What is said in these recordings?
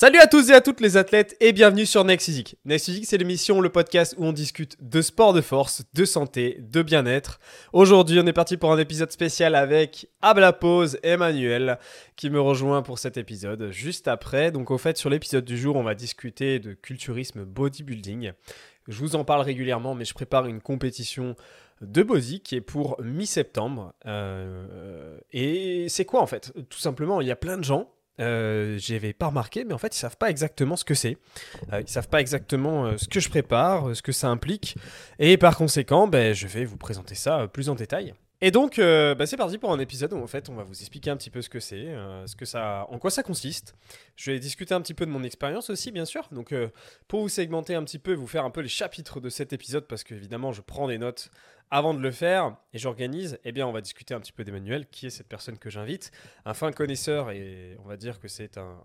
Salut à tous et à toutes les athlètes et bienvenue sur Next Physique. Next Physique, c'est l'émission, le podcast où on discute de sport de force, de santé, de bien-être. Aujourd'hui, on est parti pour un épisode spécial avec Abla Pause Emmanuel qui me rejoint pour cet épisode juste après. Donc, au fait, sur l'épisode du jour, on va discuter de culturisme bodybuilding. Je vous en parle régulièrement, mais je prépare une compétition de body qui est pour mi-septembre. Euh, et c'est quoi en fait? Tout simplement, il y a plein de gens euh, j'avais pas remarqué, mais en fait, ils savent pas exactement ce que c'est. Euh, ils savent pas exactement euh, ce que je prépare, ce que ça implique. Et par conséquent, ben, je vais vous présenter ça plus en détail. Et donc, euh, bah, c'est parti pour un épisode où en fait, on va vous expliquer un petit peu ce que c'est, euh, ce en quoi ça consiste. Je vais discuter un petit peu de mon expérience aussi, bien sûr. Donc, euh, pour vous segmenter un petit peu, vous faire un peu les chapitres de cet épisode, parce qu'évidemment, je prends des notes avant de le faire et j'organise. Eh bien, on va discuter un petit peu d'Emmanuel, qui est cette personne que j'invite, un fin connaisseur et on va dire que c'est un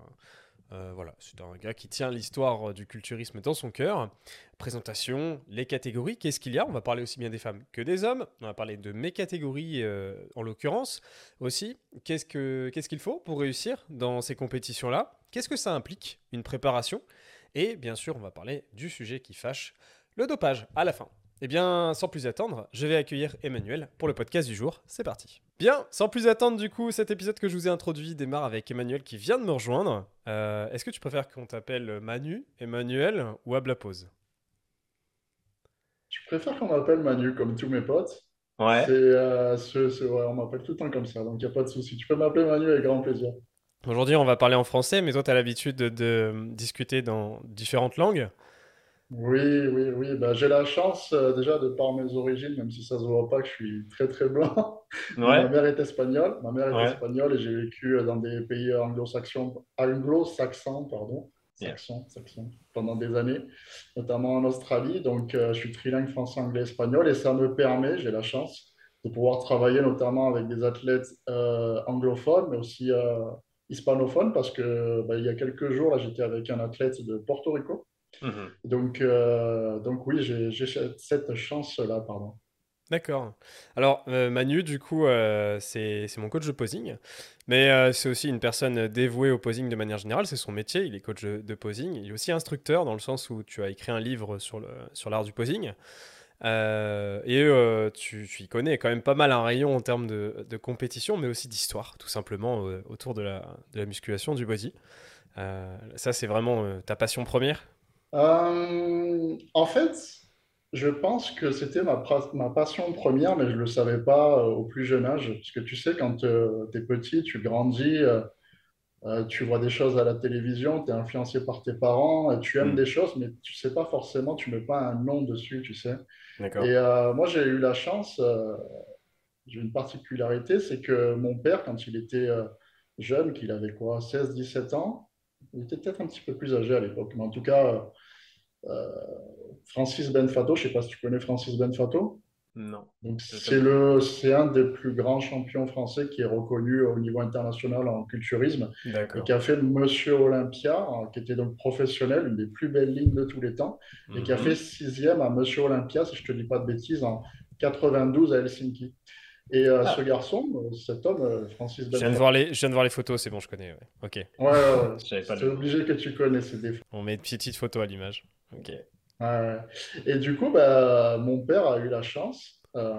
euh, voilà, c'est un gars qui tient l'histoire euh, du culturisme dans son cœur. Présentation, les catégories, qu'est-ce qu'il y a? On va parler aussi bien des femmes que des hommes. On va parler de mes catégories euh, en l'occurrence aussi. Qu'est-ce qu'il faut pour réussir dans ces compétitions-là? Qu'est-ce que ça implique Une préparation? Et bien sûr, on va parler du sujet qui fâche, le dopage, à la fin. Eh bien, sans plus attendre, je vais accueillir Emmanuel pour le podcast du jour. C'est parti. Bien, sans plus attendre, du coup, cet épisode que je vous ai introduit démarre avec Emmanuel qui vient de me rejoindre. Euh, est-ce que tu préfères qu'on t'appelle Manu, Emmanuel ou Ablapose Je préfère qu'on m'appelle Manu, comme tous mes potes. Ouais. C'est, euh, ouais, on m'appelle tout le temps comme ça, donc il n'y a pas de souci. Tu peux m'appeler Manu avec grand plaisir. Aujourd'hui, on va parler en français, mais toi, tu as l'habitude de, de discuter dans différentes langues. Oui, oui, oui. Bah, j'ai la chance, euh, déjà, de par mes origines, même si ça se voit pas que je suis très, très blanc. Ma mère est espagnole. Ma mère est ouais. espagnole et j'ai vécu euh, dans des pays anglo-saxons, anglo-saxons, pardon, Yeah. saxons, saxons, pendant des années, notamment en Australie. Donc, euh, je suis trilingue français, anglais, espagnol et ça me permet, j'ai la chance, de pouvoir travailler notamment avec des athlètes euh, anglophones, mais aussi hispanophones, parce que bah, il y a quelques jours, là, j'étais avec un athlète de Porto Rico. Mhm. Donc, euh, donc oui, j'ai cette chance-là, pardon. D'accord. Alors, euh, Manu, du coup, euh, c'est c'est mon coach de posing, mais euh, c'est aussi une personne dévouée au posing de manière générale. C'est son métier, il est coach de, posing. Il est aussi instructeur dans le sens où tu as écrit un livre sur le, sur l'art du posing. Euh, et euh, tu, tu y connais quand même pas mal un rayon en termes de, de compétition, mais aussi d'histoire, tout simplement, euh, autour de la, de la musculation, du body. Euh, ça, c'est vraiment euh, ta passion première? Euh, en fait, je pense que c'était ma, passion première, mais je ne le savais pas euh, au plus jeune âge. Parce que tu sais, quand tu es petit, tu grandis, euh, euh, tu vois des choses à la télévision, tu es influencé par tes parents, euh, tu aimes Hmm, des choses, mais tu sais pas forcément, tu mets pas un nom dessus, tu sais. Et euh, moi, j'ai eu la chance, euh, j'ai une particularité, c'est que mon père, quand il était euh, jeune, qu'il avait quoi, seize dix-sept ans, il était peut-être un petit peu plus âgé à l'époque, mais en tout cas, euh, Francis Benfato, je ne sais pas si tu connais Francis Benfato. Non, c'est t'avoue. le, c'est un des plus grands champions français qui est reconnu au niveau international en culturisme et qui a fait Monsieur Olympia, hein, qui était donc professionnel, une des plus belles lignes de tous les temps, et qui a fait Mhm. sixième à Monsieur Olympia, si je te dis pas de bêtises, en 92 à Helsinki. Et euh, ce Ah, garçon, euh, cet homme, euh, Francis je viens de Benfato, voir les, je viens de voir les photos, c'est bon, je connais. ouais. Ok. ouais, ouais, ouais, pas le. obligé que tu connais ces défauts. On met une petite photo à l'image. Ok. Et du coup, bah, mon père a eu la chance, euh,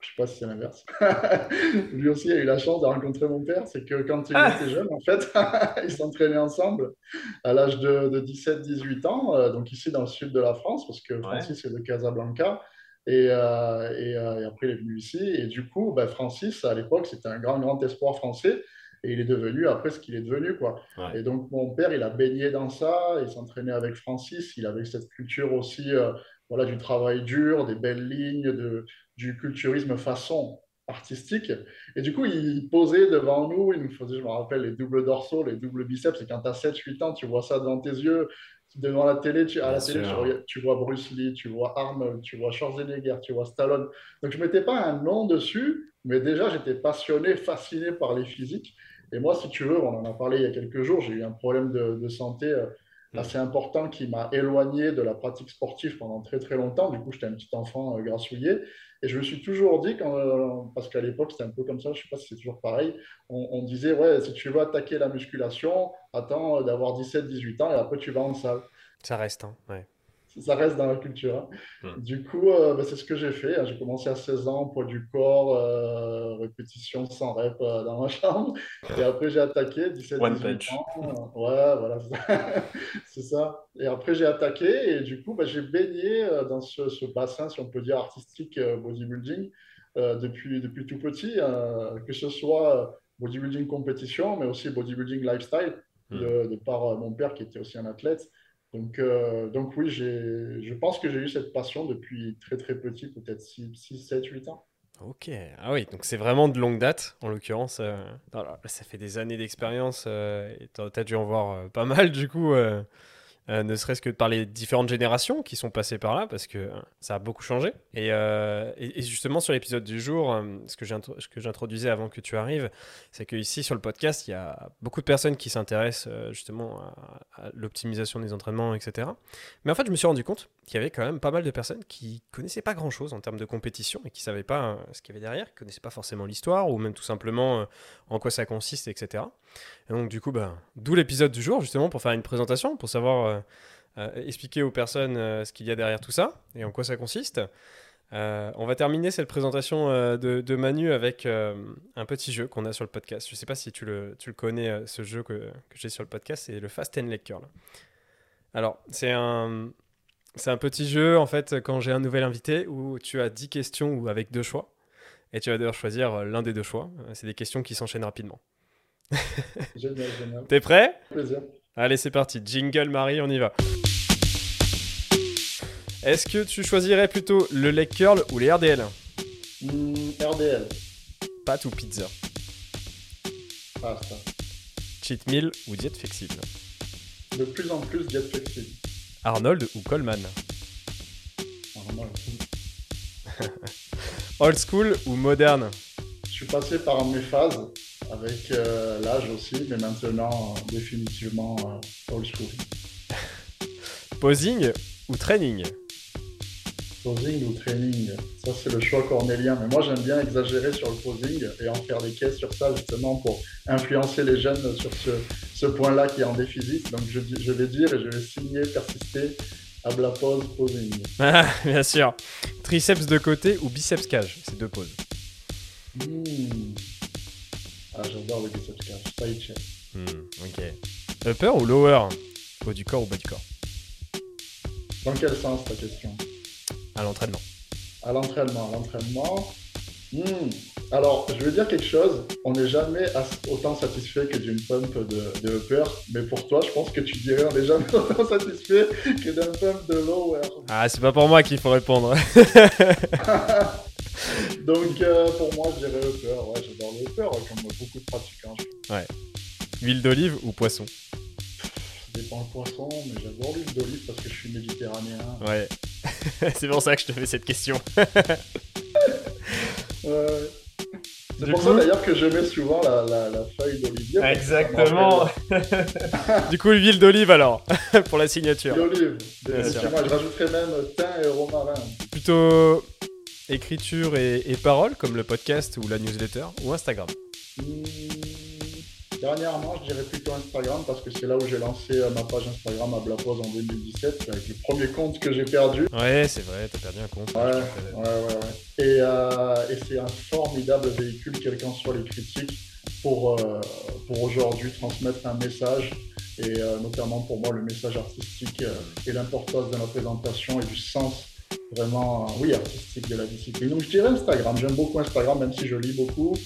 je sais pas si c'est l'inverse, lui aussi a eu la chance de rencontrer mon père, c'est que quand il était Ah! jeune, en fait, ils s'entraînaient ensemble à l'âge de, de 17-18 ans, euh, donc ici dans le sud de la France, parce que Ouais. Francis est de Casablanca, et, euh, et, euh, et après il est venu ici, et du coup, bah, Francis, à l'époque, c'était un grand, grand espoir français, et il est devenu après ce qu'il est devenu, quoi. Ouais. Et donc, mon père, il a baigné dans ça, il s'entraînait avec Francis, il avait cette culture aussi, euh, voilà, du travail dur, des belles lignes, de, du culturisme façon artistique. Et du coup, il posait devant nous, il nous faisait, je me rappelle, les doubles dorsaux, les doubles biceps, et quand tu as 7-8 ans, tu vois ça devant tes yeux, devant la télé, tu, à la télé, tu vois Bruce Lee, tu vois Arnold, tu vois Schwarzenegger, tu vois Stallone. Donc, je ne mettais pas un nom dessus, mais déjà, j'étais passionné, fasciné par les physiques. Et moi, si tu veux, on en a parlé il y a quelques jours, j'ai eu un problème de, de santé euh, Hmm. assez important qui m'a éloigné de la pratique sportive pendant très très longtemps. Du coup, j'étais un petit enfant euh, grassouillet. Et je me suis toujours dit, quand, parce qu'à l'époque, c'était un peu comme ça, je ne sais pas si c'est toujours pareil, on, on, disait, ouais, si tu veux attaquer la musculation, attends d'avoir 17-18 ans et après tu vas en salle. Ça reste, hein, ouais ça reste dans la culture. Hein. Hmm. Du coup, euh, bah, c'est ce que j'ai fait. Hein. J'ai commencé à 16 ans, poids du corps, euh, répétition sans rep euh, dans ma chambre. Et après, j'ai attaqué, 17 18 ans. Ouais, voilà, c'est ça. Et après, j'ai attaqué et du coup, bah, j'ai baigné dans ce, ce, bassin, si on peut dire, artistique bodybuilding depuis, depuis tout petit, que ce soit bodybuilding compétition, mais aussi bodybuilding lifestyle, hmm. de par mon père qui était aussi un athlète. Donc, euh, donc oui, je pense que j'ai eu cette passion depuis très très petit, peut-être 6, 7, 8 ans. Ok, ah oui, donc c'est vraiment de longue date, en l'occurrence. Euh, ça fait des années d'expérience, euh, et tu as, dû en voir pas mal du coup. Euh, ne serait-ce que par les différentes générations qui sont passées par là, parce que ça a beaucoup changé. Et, euh, justement, sur l'épisode du jour, euh, ce que j'introduisais avant que tu arrives, c'est qu'ici, sur le podcast, il y a beaucoup de personnes qui s'intéressent justement à, l'optimisation des entraînements, etc. Mais en fait, je me suis rendu compte qu'il y avait quand même pas mal de personnes qui connaissaient pas grand-chose en termes de compétition et qui savaient pas ce qu'il y avait derrière, qui connaissaient pas forcément l'histoire ou même tout simplement en quoi ça consiste, etc. Et donc, du coup, bah, d'où l'épisode du jour, justement, pour faire une présentation, pour savoir euh, euh, expliquer aux personnes euh, ce qu'il y a derrière tout ça et en quoi ça consiste. on va terminer cette présentation de, Manu avec un petit jeu qu'on a sur le podcast. Je ne sais pas si tu le, tu le connais, ce jeu que, que j'ai sur le podcast, c'est le Fast 10 Leg Curl. Alors, c'est un, c'est un petit jeu, en fait, quand j'ai un nouvel invité, où tu as 10 questions ou avec deux choix. Et tu vas devoir choisir l'un des deux choix. C'est des questions qui s'enchaînent rapidement. génial, génial. T'es prêt? Plaisir. Allez, c'est parti. Jingle Marie, on y va. Est-ce que tu choisirais plutôt le leg curl ou les RDL hmm, RDL. Pâte ou pizza? Pasta. Cheat meal ou diète flexible? De plus en plus diète flexible. Arnold ou Coleman. Old school ou moderne Je suis passé par mes phases avec euh, l'âge aussi, mais maintenant définitivement euh, old school. Posing ou training Posing ou training, ça c'est le choix cornélien. Mais moi j'aime bien exagérer sur le posing et en faire des caisses sur ça justement pour influencer les jeunes sur ce, point-là qui est en déficit. Donc je, je, vais dire et je vais signer, persister à la pose posing. Ah, bien sûr. Triceps de côté ou biceps cage, c'est deux poses. Hmm. Ah, j'adore le biceps curl. Side chest. Hmm, ok. Upper ou lower? Haut du corps ou bas du corps? Dans quel sens ta question? À l'entraînement. À l'entraînement. À l'entraînement. Hmm. Alors, je veux dire quelque chose. On n'est jamais autant satisfait que d'une pump de, de, upper. Mais pour toi, je pense que tu dirais on n'est jamais autant satisfait que d'un pump de lower. Ah, c'est pas pour moi qu'il faut répondre. Donc euh, pour moi, je dirais upper. Ouais, j'adore le upper, comme beaucoup de pratiquants. Ouais. Huile d'olive ou poisson? Dépend le poisson, mais j'adore l'huile d'olive parce que je suis méditerranéen. Ouais. c'est pour ça que je te fais cette question. ouais. C'est pour ça d'ailleurs que je mets souvent la, la, feuille d'olivier. Exactement. du coup, l'huile d'olive alors, pour la signature. L'huile d'olive. Je rajouterais même thym et romarin. Plutôt écriture et, parole, comme le podcast ou la newsletter, ou Instagram hmm, Dernièrement, je dirais plutôt Instagram parce que c'est là où j'ai lancé euh, ma page Instagram à Blapose en 2017, avec le premier compte que j'ai perdu. Ouais, c'est vrai, t'as perdu un compte. Ouais, ouais, ouais, Et, euh, et c'est un formidable véhicule, quelles qu'en soient les critiques, pour, euh, pour aujourd'hui transmettre un message et notamment pour moi le message artistique et l'importance de la présentation et du sens vraiment, oui, artistique de la discipline. Donc je dirais Instagram. J'aime beaucoup Instagram, même si je lis beaucoup,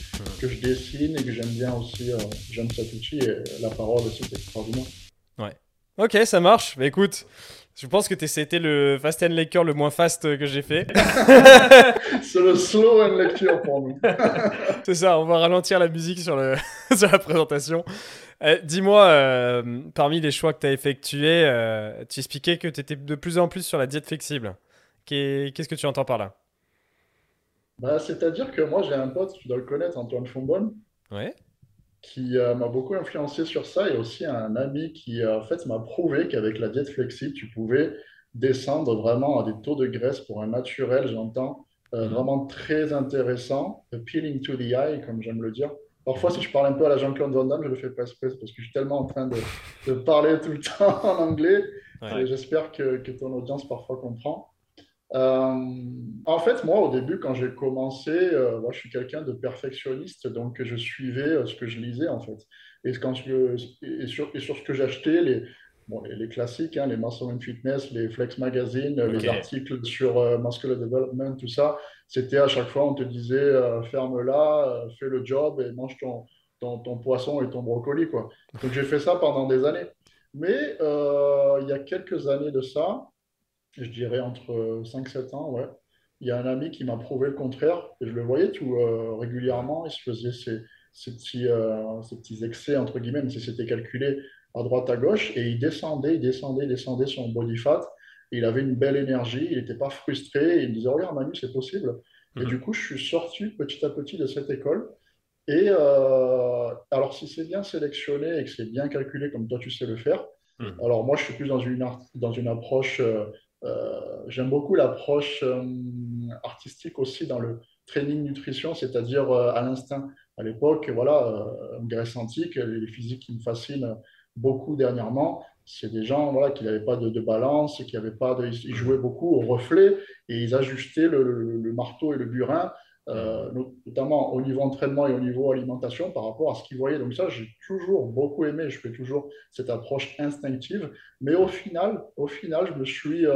que je dessine et que j'aime bien aussi. Euh, j'aime cet outil et la parole aussi, c'est extraordinaire. Ouais. Ok, ça marche. Mais écoute, je pense que c'était le fast and lecture le moins fast que j'ai fait. c'est le slow and lecture pour nous. c'est ça, on va ralentir la musique sur, le sur la présentation. Euh, dis-moi, euh, parmi les choix que tu as effectués, tu expliquais que tu étais de plus en plus sur la diète flexible. Qu'est-ce que tu entends par là? Bah, C'est-à-dire que moi, j'ai un pote, tu dois le connaître, Antoine Fombonne, ouais. qui euh, m'a beaucoup influencé sur ça, et aussi un ami qui, euh, en fait, m'a prouvé qu'avec la diète flexible, tu pouvais descendre vraiment à des taux de graisse pour un naturel, j'entends, euh, vraiment très intéressant, appealing to the eye, comme j'aime le dire. Parfois, si je parle un peu à la Jean-Claude Van Damme, je le fais pas exprès parce que je suis tellement en train de, de parler tout le temps en anglais. J'espère que, que, ton audience parfois comprend. Euh, en fait, moi, au début, quand j'ai commencé, euh, moi, je suis quelqu'un de perfectionniste, donc je suivais euh, ce que je lisais, en fait. Et, quand je, et, sur, et sur ce que j'achetais, les, bon, les, classiques, hein, les Muscle and Fitness, les Flex Magazine, les articles sur Muscular Development, tout ça, c'était à chaque fois, on te disait, ferme-la, fais le job et mange ton, ton, ton, poisson et ton brocoli, quoi. Donc j'ai fait ça pendant des années. Mais il y a quelques années de ça, je dirais entre 5-7 ans, ouais. Il y a un ami qui m'a prouvé le contraire, et je le voyais tout euh, régulièrement, il se faisait ces, ces petits, euh, petits excès, entre guillemets, même si c'était calculé à droite, à gauche, et il descendait, il descendait, il descendait son body fat, et il avait une belle énergie, il n'était pas frustré, et il me disait, regarde Manu, c'est possible. Et mhm. du coup, je suis sorti petit à petit de cette école, et euh, alors si c'est bien sélectionné et que c'est bien calculé comme toi tu sais le faire, mhm. alors moi je suis plus dans une, dans une approche euh, j'aime beaucoup l'approche euh, artistique aussi dans le training nutrition, c'est-à-dire euh, à l'instinct. À l'époque, voilà, Grèce antique, les physiques qui me fascinent beaucoup dernièrement, c'est des gens voilà, qui n'avaient pas de, balance, qui n'avaient pas de, ils jouaient beaucoup au reflet et ils ajustaient le, marteau et le burin, notamment au niveau entraînement et au niveau alimentation par rapport à ce qu'ils voyaient. Donc ça, j'ai toujours beaucoup aimé. Je fais toujours cette approche instinctive, mais au final, au final, je me suis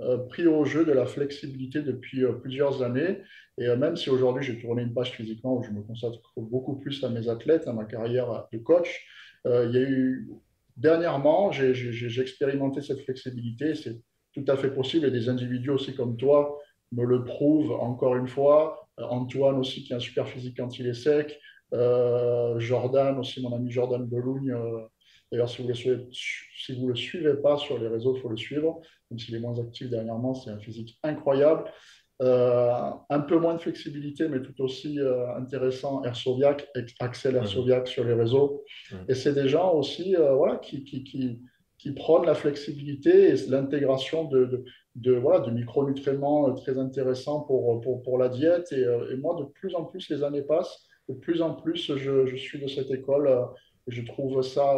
euh, pris au jeu de la flexibilité depuis euh, plusieurs années. Et euh, même si aujourd'hui j'ai tourné une page physiquement où je me consacre beaucoup plus à mes athlètes, à ma carrière de coach, il y a eu dernièrement, j'ai expérimenté cette flexibilité. C'est tout à fait possible et des individus aussi comme toi me le prouvent encore une fois. Antoine aussi qui a un super physique quand il est sec. Jordan aussi, mon ami Jordan Belougne. D'ailleurs, si vous ne le, suivez pas sur les réseaux, il faut le suivre même s'il est moins actif dernièrement, c'est un physique incroyable. Euh, un peu moins de flexibilité, mais tout aussi euh, intéressant, Airsoviac, Axel Airsoviac sur les réseaux. Et c'est des gens aussi euh, voilà, qui, qui, qui, qui, prônent la flexibilité et l'intégration de, de, voilà, de micronutriments très intéressants pour, pour, pour la diète. Et, et, moi, de plus en plus, les années passent, de plus en plus, je, je suis de cette école et je trouve ça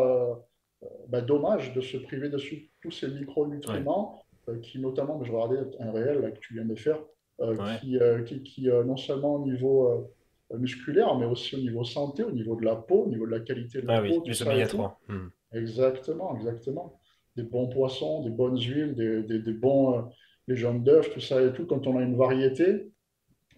bah, dommage de se priver de tous ces micronutriments euh, qui, notamment, je regardais un réel là, que tu viens de faire, euh, qui, euh, qui, qui non seulement au niveau musculaire, mais aussi au niveau santé, au niveau de la peau, au niveau de la qualité de la ah peau. Oui, 3. Hmm. Exactement, exactement. Des bons poissons, des bonnes huiles, des, des, des bons les jaunes d'œufs, tout ça et tout. Quand on a une variété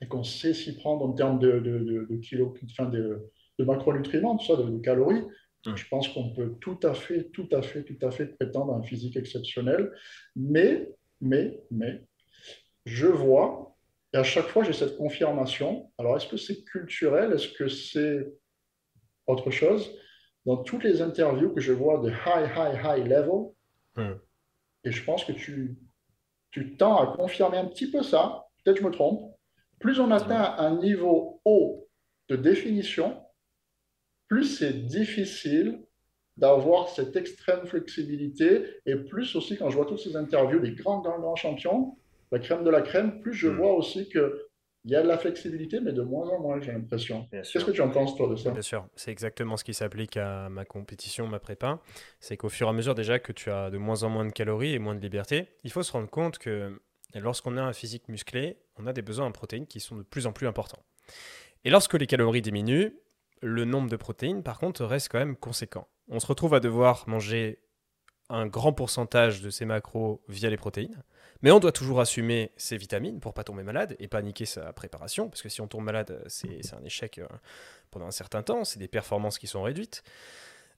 et qu'on sait s'y prendre en termes de, de, de, kilos, enfin de, de macronutriments, tout ça, de, calories, je pense qu'on peut tout à fait, tout à fait, tout à fait prétendre à un physique exceptionnel. Mais, mais, mais, je vois, et à chaque fois j'ai cette confirmation. Alors, est-ce que c'est culturel? Est-ce que c'est autre chose? Dans toutes les interviews que je vois de high, high, high level, hmm. et je pense que tu, tu tends à confirmer un petit peu ça, peut-être je me trompe, plus on atteint un niveau haut de définition, plus c'est difficile d'avoir cette extrême flexibilité. Et plus aussi, quand je vois toutes ces interviews des grands, grands, grands champions, la crème de la crème, plus je hmm. vois aussi que il y a de la flexibilité, mais de moins en moins, j'ai l'impression. Qu'est-ce que tu en penses, toi, de ça? Bien sûr, c'est exactement ce qui s'applique à ma compétition, ma prépa. C'est qu'au fur et à mesure, déjà, que tu as de moins en moins de calories et moins de liberté, il faut se rendre compte que lorsqu'on a un physique musclé, on a des besoins en protéines qui sont de plus en plus importants. Et lorsque les calories diminuent, le nombre de protéines, par contre, reste quand même conséquent. On se retrouve à devoir manger un grand pourcentage de ces macros via les protéines, mais on doit toujours assumer ses vitamines pour pas tomber malade et pas niquer sa préparation, parce que si on tombe malade, c'est un échec euh, pendant un certain temps, c'est des performances qui sont réduites.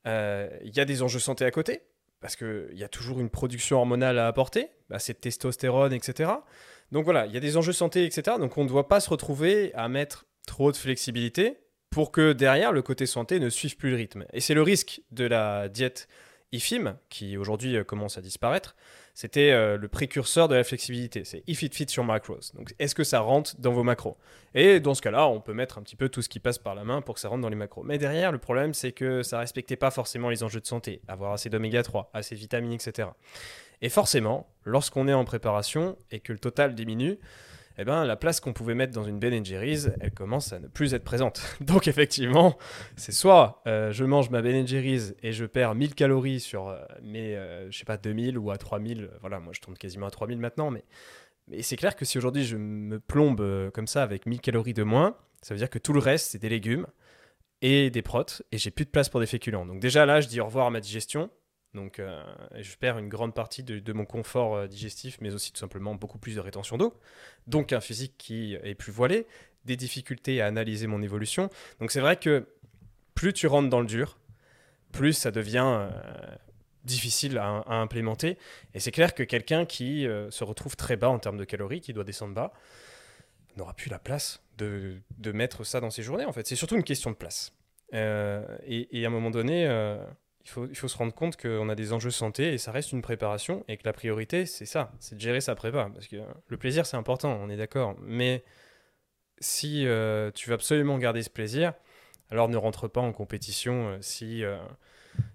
Euh, il y a des enjeux santé à côté, parce qu'il y a toujours une production hormonale à apporter, bah, c'est testostérone, etc. Donc voilà, il y a des enjeux santé, etc. Donc on ne doit pas se retrouver à mettre trop de flexibilité pour que derrière, le côté santé ne suive plus le rythme. Et c'est le risque de la diète IFIM, qui aujourd'hui euh, commence à disparaître. C'était euh, le précurseur de la flexibilité. C'est if it fits your macros. Donc, est-ce que ça rentre dans vos macros? Et dans ce cas-là, on peut mettre un petit peu tout ce qui passe par la main pour que ça rentre dans les macros. Mais derrière, le problème, c'est que ça respectait pas forcément les enjeux de santé. Avoir assez d'oméga 3, assez de vitamines, etc. Et forcément, lorsqu'on est en préparation et que le total diminue, eh ben, la place qu'on pouvait mettre dans une Ben elle commence à ne plus être présente. Donc effectivement, c'est soit euh, je mange ma Ben et je perds 1000 calories sur euh, mes, euh, je sais pas, 2000 ou à 3000. Voilà, moi je tourne quasiment à 3000 maintenant, mais, mais c'est clair que si aujourd'hui je me plombe comme ça avec 1000 calories de moins, ça veut dire que tout le reste, c'est des légumes et des protes, et j'ai plus de place pour des féculents. Donc déjà là, je dis au revoir à ma digestion, donc, euh, je perds une grande partie de, mon confort euh, digestif, mais aussi tout simplement beaucoup plus de rétention d'eau. Donc, un physique qui est plus voilé, des difficultés à analyser mon évolution. Donc, c'est vrai que plus tu rentres dans le dur, plus ça devient euh, difficile à, implémenter. Et c'est clair que quelqu'un qui se retrouve très bas en termes de calories, qui doit descendre bas, n'aura plus la place de, mettre ça dans ses journées. En fait, c'est surtout une question de place. Et, à un moment donné il faut, se rendre compte qu'on a des enjeux santé et ça reste une préparation et que la priorité, c'est ça, c'est de gérer sa prépa. Parce que le plaisir, c'est important, on est d'accord. Mais si euh, tu veux absolument garder ce plaisir, alors ne rentre pas en compétition euh, si, euh,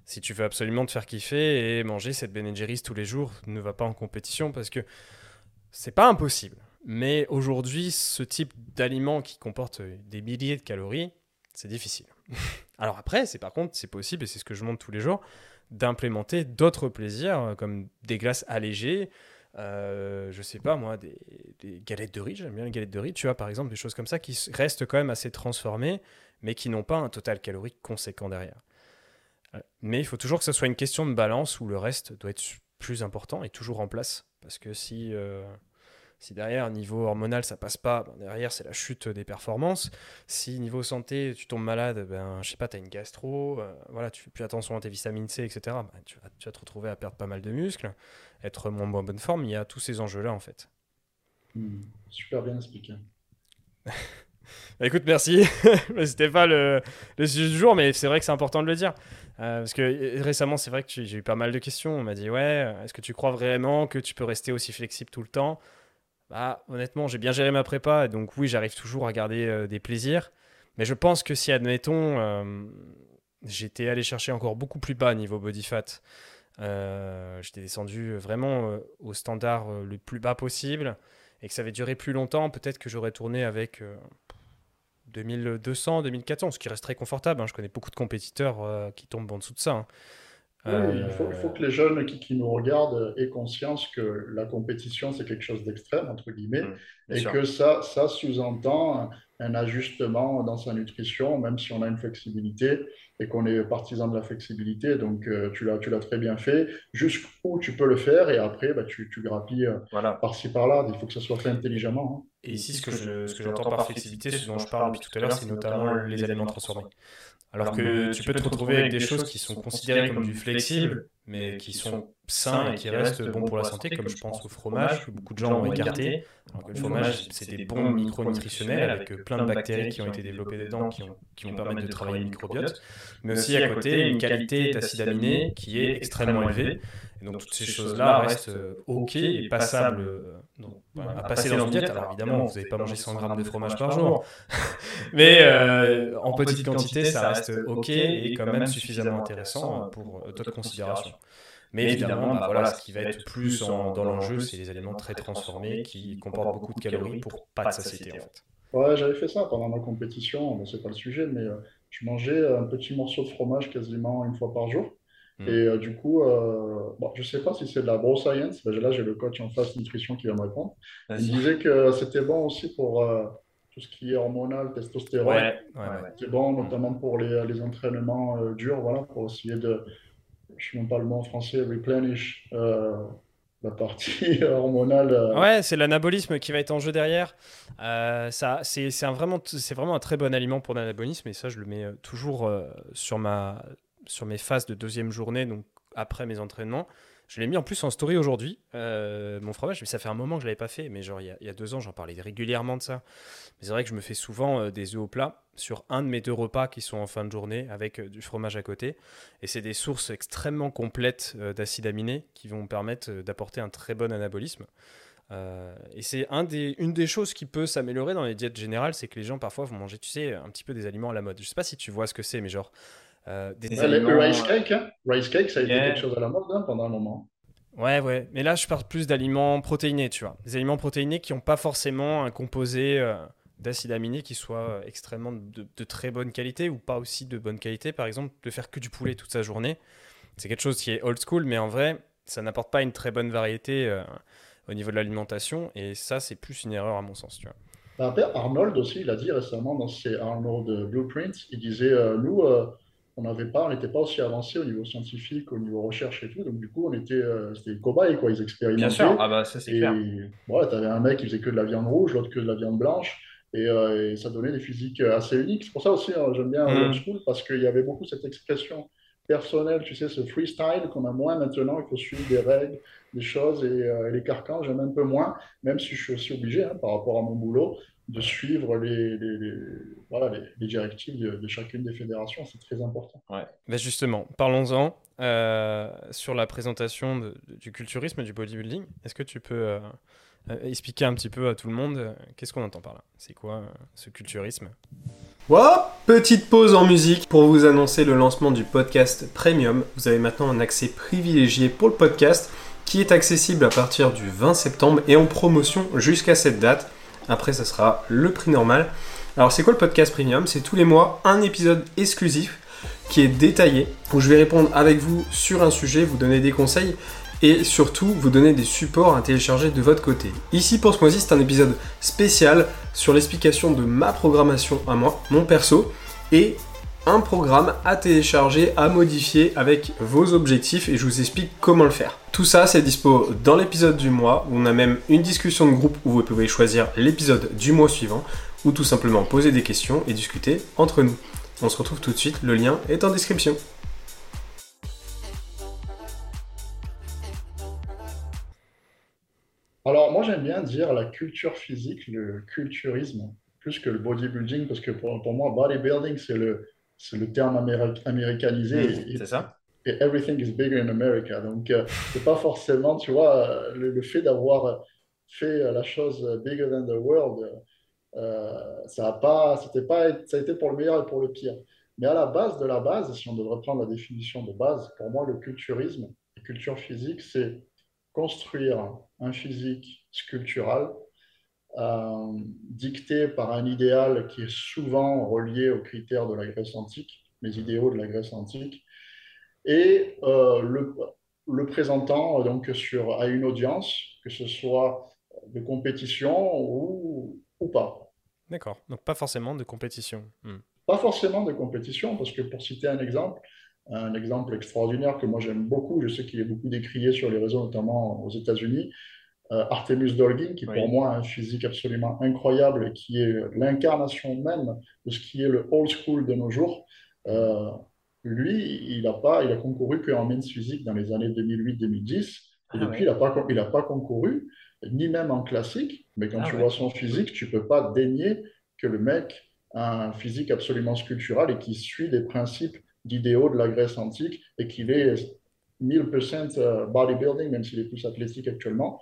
si tu veux absolument te faire kiffer et manger cette Ben tous les jours, ne va pas en compétition parce que c'est pas impossible. Mais aujourd'hui, ce type d'aliment qui comporte des milliers de calories, c'est difficile. Alors après, c'est par contre, c'est possible, et c'est ce que je montre tous les jours, d'implémenter d'autres plaisirs, euh, comme des glaces allégées, euh, je sais pas moi, des, galettes de riz, j'aime bien les galettes de riz, tu vois, par exemple, des choses comme ça qui restent quand même assez transformées, mais qui n'ont pas un total calorique conséquent derrière. Euh, mais il faut toujours que ce soit une question de balance où le reste doit être plus important et toujours en place. Parce que si, si derrière, niveau hormonal, ça passe pas, ben, derrière, c'est la chute des performances. Si niveau santé, tu tombes malade, ben, je sais pas, tu as une gastro, euh, voilà, tu fais plus attention à tes vitamines C, etc., ben, tu, vas, tu, vas, te retrouver à perdre pas mal de muscles, être moins en bonne forme. Il y a tous ces enjeux-là, en fait. Hmm, super bien expliqué. écoute, merci. C'était pas le, le, sujet du jour, mais c'est vrai que c'est important de le dire. Euh, parce que euh, récemment, c'est vrai que j'ai eu pas mal de questions. On m'a dit Ouais, est-ce que tu crois vraiment que tu peux rester aussi flexible tout le temps? Bah, honnêtement, j'ai bien géré ma prépa, donc oui, j'arrive toujours à garder euh, des plaisirs. Mais je pense que si, admettons, euh, j'étais allé chercher encore beaucoup plus bas niveau body fat, euh, j'étais descendu vraiment au standard le plus bas possible, et que ça avait duré plus longtemps, peut-être que j'aurais tourné avec 2200, 2400, ce qui reste très confortable. Hein. Je connais beaucoup de compétiteurs qui tombent en dessous de ça. Hein. Oui, il, faut, il, faut, que les jeunes qui, qui, nous regardent aient conscience que la compétition, c'est quelque chose d'extrême, entre guillemets, mmh, et que ça, ça sous-entend un ajustement dans sa nutrition, même si on a une flexibilité et qu'on est partisan de la flexibilité. Donc, euh, tu l'as, tu l'as très bien fait. Jusqu'où tu peux le faire et après, bah, tu, tu grappilles euh, par-ci par-là. Il faut que ça soit fait intelligemment. Hein. Et ici, ce que, je, ce que j'entends par flexibilité, ce dont je parle depuis tout à l'heure, c'est notamment les aliments transformés. Alors que tu peux te retrouver avec des choses qui sont considérées comme du flexible, mais qui sont sains et qui restent bons pour la santé, comme je pense au fromage, que beaucoup de gens ont écarté. le fromage, c'est des bons micronutritionnels avec plein de bactéries qui ont été développées dedans, qui, ont, qui vont permettre de travailler le microbiote, mais aussi à côté une qualité d'acide aminé qui est extrêmement élevée. Et donc toutes ces choses-là restent euh, OK et passables euh, à passer dans une diète. Alors évidemment, vous n'avez pas mangé 100 grammes de fromage par jour, mais euh, en petite quantité, ça reste OK et quand même suffisamment intéressant pour d'autres considérations. Mais évidemment, bah, voilà, ce qui va être plus dans l'enjeu, c'est les aliments très transformés qui comportent beaucoup de calories pour pas de satiété en fait. Ouais, j'avais fait ça pendant ma compétition, bon, c'est pas le sujet, mais je mangeais un petit morceau de fromage quasiment une fois par jour. Hmm. Et euh, du coup, euh, bon, je ne sais pas si c'est de la bro science. Là, j'ai le coach en face nutrition qui va me répondre. Il disait que c'était bon aussi pour euh, tout ce qui est hormonal, testostérone. Ouais, c'est bon, notamment pour les, les entraînements durs, voilà, pour essayer de, je ne sais même pas le mot en français, replenish la partie hormonale. Ouais, c'est l'anabolisme qui va être en jeu derrière. ça, c'est, un vraiment, c'est vraiment un très bon aliment pour l'anabolisme et ça, je le mets toujours sur ma sur mes phases de deuxième journée, donc après mes entraînements. Je l'ai mis en plus en story aujourd'hui, euh, mon fromage, mais ça fait un moment que je l'avais pas fait, mais genre il y a, deux ans, j'en parlais régulièrement de ça. Mais c'est vrai que je me fais souvent euh, des œufs au plat sur un de mes deux repas qui sont en fin de journée avec euh, du fromage à côté. Et c'est des sources extrêmement complètes d'acides aminés qui vont me permettre d'apporter un très bon anabolisme. et c'est une des choses qui peut s'améliorer dans les diètes générales, c'est que les gens parfois vont manger, tu sais, un petit peu des aliments à la mode. Je sais pas si tu vois ce que c'est, mais genre euh, des Le rice cake, hein. rice cake, ça a été quelque chose à la mode hein, pendant un moment. Ouais, ouais. Mais là, je parle plus d'aliments protéinés, tu vois. Des aliments protéinés qui n'ont pas forcément un composé euh, d'acide aminé qui soit euh, extrêmement de, de, très bonne qualité ou pas aussi de bonne qualité. Par exemple, de faire que du poulet toute sa journée, c'est quelque chose qui est old school, mais en vrai, ça n'apporte pas une très bonne variété euh, au niveau de l'alimentation. Et ça, c'est plus une erreur à mon sens, tu vois. Bah, Arnold aussi, il a dit récemment dans ses Arnold Blueprints, il disait, nous on n'avait pas, on n'était pas aussi avancé au niveau scientifique, au niveau recherche et tout. Donc, du coup, on était, euh, c'était des cobayes, quoi. Ils expérimentaient. Bien sûr, ah bah, ça c'est clair. Voilà, tu avais un mec qui faisait que de la viande rouge, l'autre que de la viande blanche. Et, euh, ça donnait des physiques assez uniques. C'est pour ça aussi, hein, j'aime bien mmh. School, parce qu'il y avait beaucoup cette expression personnelle, tu sais, ce freestyle qu'on a moins maintenant. Il faut suivre des règles, des choses. Et, euh, les carcans, j'aime un peu moins, même si je suis aussi obligé, hein, par rapport à mon boulot, de suivre les, voilà, les, directives de, chacune des fédérations. C'est très important. Ouais. Ben justement, parlons-en euh, sur la présentation du culturisme et du bodybuilding. Est-ce que tu peux euh, euh, expliquer un petit peu à tout le monde qu'est-ce qu'on entend par là? C'est quoi ce culturisme? Voilà, petite pause en musique pour vous annoncer le lancement du podcast Premium. Vous avez maintenant un accès privilégié pour le podcast qui est accessible à partir du 20 septembre et en promotion jusqu'à cette date. Après, ça sera le prix normal. Alors, c'est quoi le podcast premium? C'est tous les mois un épisode exclusif qui est détaillé, où je vais répondre avec vous sur un sujet, vous donner des conseils et surtout vous donner des supports à télécharger de votre côté. Ici pour ce mois-ci, c'est un épisode spécial sur l'explication de ma programmation à moi, mon perso, et un programme à télécharger, à modifier avec vos objectifs et je vous explique comment le faire. Tout ça, c'est dispo dans l'épisode du mois où on a même une discussion de groupe où vous pouvez choisir l'épisode du mois suivant ou tout simplement poser des questions et discuter entre nous. On se retrouve tout de suite, le lien est en description. Alors moi j'aime bien dire la culture physique, le culturisme, plus que le bodybuilding, parce que pour, pour moi bodybuilding c'est le, c'est le terme américanisé. Mmh, c'est ça. Et everything is bigger in America. Donc, euh, c'est pas forcément, tu vois, euh, le, fait d'avoir fait la chose bigger than the world, euh, ça a pas, c'était pas, ça a été pour le meilleur et pour le pire. Mais à la base de la base, si on devrait prendre la définition de base, pour moi, le culturisme, la culture physique, c'est construire un physique sculptural euh, dicté par un idéal qui est souvent relié aux critères de la Grèce antique, les idéaux de la Grèce antique, et euh, le, le, présentant donc sur, à une audience, que ce soit de compétition ou, ou pas. D'accord, donc pas forcément de compétition. Hmm. Pas forcément de compétition, parce que pour citer un exemple, un exemple extraordinaire que moi j'aime beaucoup, je sais qu'il est beaucoup décrié sur les réseaux, notamment aux États-Unis, euh, Artemus Dolgin, qui pour moi a un physique absolument incroyable et qui est l'incarnation même de ce qui est le old school de nos jours. Euh, lui, il a, pas, il a concouru qu'en men's physique dans les années 2008-2010. Et ah depuis, il n'a pas, pas concouru, ni même en classique. Mais quand ah tu vois son physique, tu ne peux pas dénier que le mec a un physique absolument sculptural et qui suit des principes d'idéaux de la Grèce antique et qu'il est 1000% euh, bodybuilding, même s'il est plus athlétique actuellement.